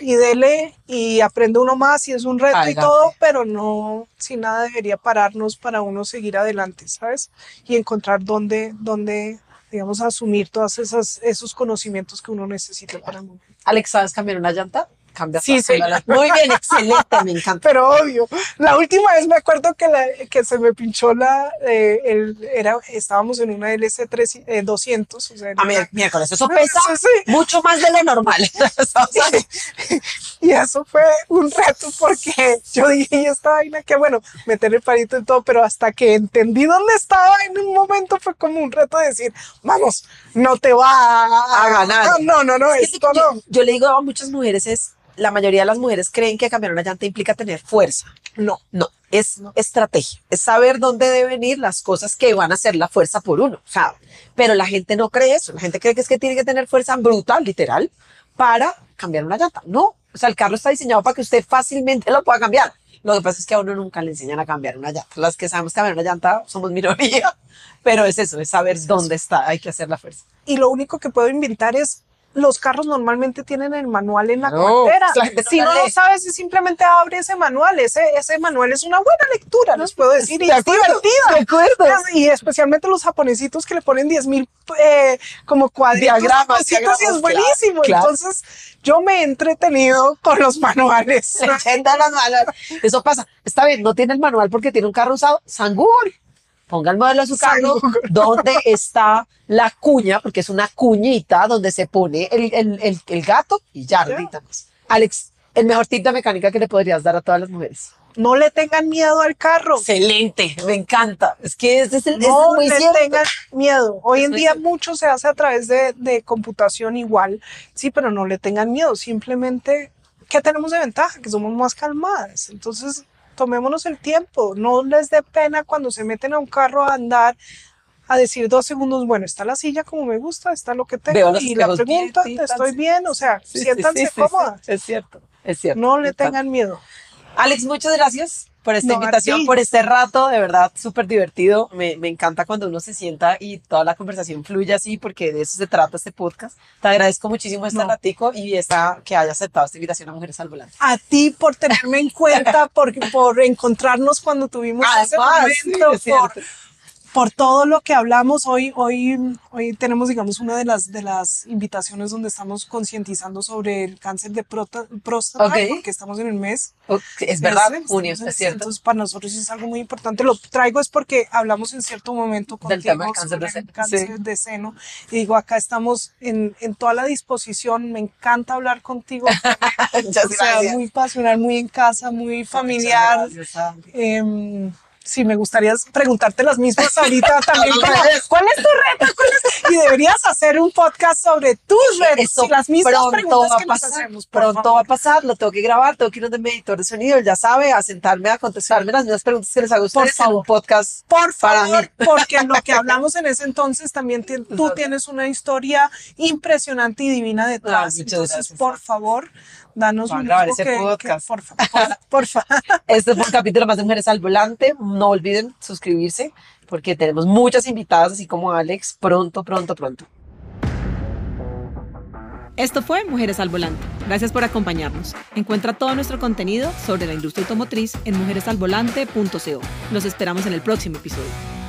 y dele y aprende uno más y es un reto y todo, pero no, sin nada debería pararnos para uno seguir adelante, ¿sabes? Y encontrar dónde, dónde digamos, asumir todos esas, esos conocimientos que uno necesita para el momento. Alex, ¿sabes cambiar una llanta? Cambia. Sí, fácil sí. la. Muy bien, excelente, me encanta. Pero obvio, la última vez me acuerdo que, la, que se me pinchó la, eh, el, era, estábamos en una LC 3, eh, 200, o sea, en A una- mí, miércoles, eso pesa sí. mucho más de lo normal. Y eso fue un reto porque yo dije, y esta vaina, que bueno, meter el palito en todo, pero hasta que entendí dónde estaba en un momento fue como un reto de decir, vamos, no te va a, A ganar. No, no, no, Es que esto yo, no. yo le digo a muchas mujeres es, la mayoría de las mujeres creen que cambiar una llanta implica tener fuerza. No, No, es estrategia, es saber dónde deben ir las cosas que van a hacer la fuerza por uno, o sea, pero la gente no cree eso, la gente cree que es que tiene que tener fuerza bruta, literal, para cambiar una llanta. No, o sea, el carro está diseñado para que usted fácilmente lo pueda cambiar. Lo que pasa es que a uno nunca le enseñan a cambiar una llanta. Las que sabemos cambiar una llanta somos minoría, pero es eso, es saber dónde está, hay que hacer la fuerza. y lo único que puedo invitar es los carros normalmente tienen el manual en la Claro, cartera. no si no lo sabes, simplemente abre ese manual. Ese, ese manual es una buena lectura, les puedo decir. Y De es acuerdo, divertida. de acuerdo. Y especialmente los japonesitos que le ponen 10 mil eh, como cuadritos. Diagramas, cositas, y diagramas, es buenísimo. claro. Entonces, yo me he entretenido con los manuales. Leyenda las manual. Eso pasa. Está bien, no tiene el manual porque tiene un carro usado. San Google. Ponga el modelo de su carro. ¿Dónde está la cuña? Porque es una cuñita donde se pone el, el, el, el gato y ya, más. Alex, el mejor tip de mecánica que le podrías dar a todas las mujeres. No le tengan miedo al carro. Excelente, me encanta. Es que ese es, el, No es le cierto. tengan miedo. Hoy en día cierto. mucho se hace a través de, de computación igual. Sí, pero no le tengan miedo. Simplemente, ¿qué tenemos de ventaja? Que somos más calmadas. Entonces, tomémonos el tiempo. No les dé pena cuando se meten a un carro a andar a decir dos segundos, bueno, está la silla como me gusta, está lo que tengo. Y la bien, pregunta, sí, ¿te estoy bien? O sea, Sí, siéntanse sí, cómodas. Es cierto, es cierto. No le tengan miedo. Alex, muchas gracias por esta No, invitación, por este rato, de verdad, súper divertido. Me, me encanta cuando uno se sienta y toda la conversación fluye así, porque de eso se trata este podcast. Te agradezco muchísimo este No. ratico y esta, que haya aceptado esta invitación a Mujeres al Volante. A ti por tenerme en cuenta, por, por encontrarnos cuando tuvimos ese Además, sí, momento, es cierto. por, por todo lo que hablamos hoy. Hoy, hoy tenemos, digamos, una de las, de las invitaciones donde estamos concientizando sobre el cáncer de prota- próstata, Ok. porque estamos en el mes. Ok, Es verdad, junio, es cierto. Entonces, para nosotros es algo muy importante. Lo traigo es porque hablamos en cierto momento Del tema del contigo cáncer de seno, cáncer sí. de seno. Y digo, acá estamos en, en toda la disposición. Me encanta hablar contigo. O sea, muy pasional, muy en casa, muy familiar. Gracias, Ale. Sí, me gustaría preguntarte las mismas ahorita también. como, ¿Cuál es tu reto? ¿Cuál es? Y deberías hacer un podcast sobre tus retos Eso y las mismas pronto preguntas va a que nos pasar. hacemos. Pronto favor. va a pasar, lo tengo que grabar, tengo que ir donde mi editor de sonido, ya sabe, a sentarme a contestarme las mismas preguntas que les hago a Por en un favor. podcast. Por Para favor, mí. porque lo que hablamos en ese entonces también tú tienes una historia impresionante y divina detrás. Entonces, por favor, danos Para un grabar ese que- que- podcast. por favor, por favor. Este fue un capítulo más de Mujeres al Volante. No olviden suscribirse porque tenemos muchas invitadas, así como Alex, pronto, pronto, pronto. Esto fue Mujeres al Volante. Gracias por acompañarnos. Encuentra todo nuestro contenido sobre la industria automotriz en mujeresalvolante.co. Los esperamos en el próximo episodio.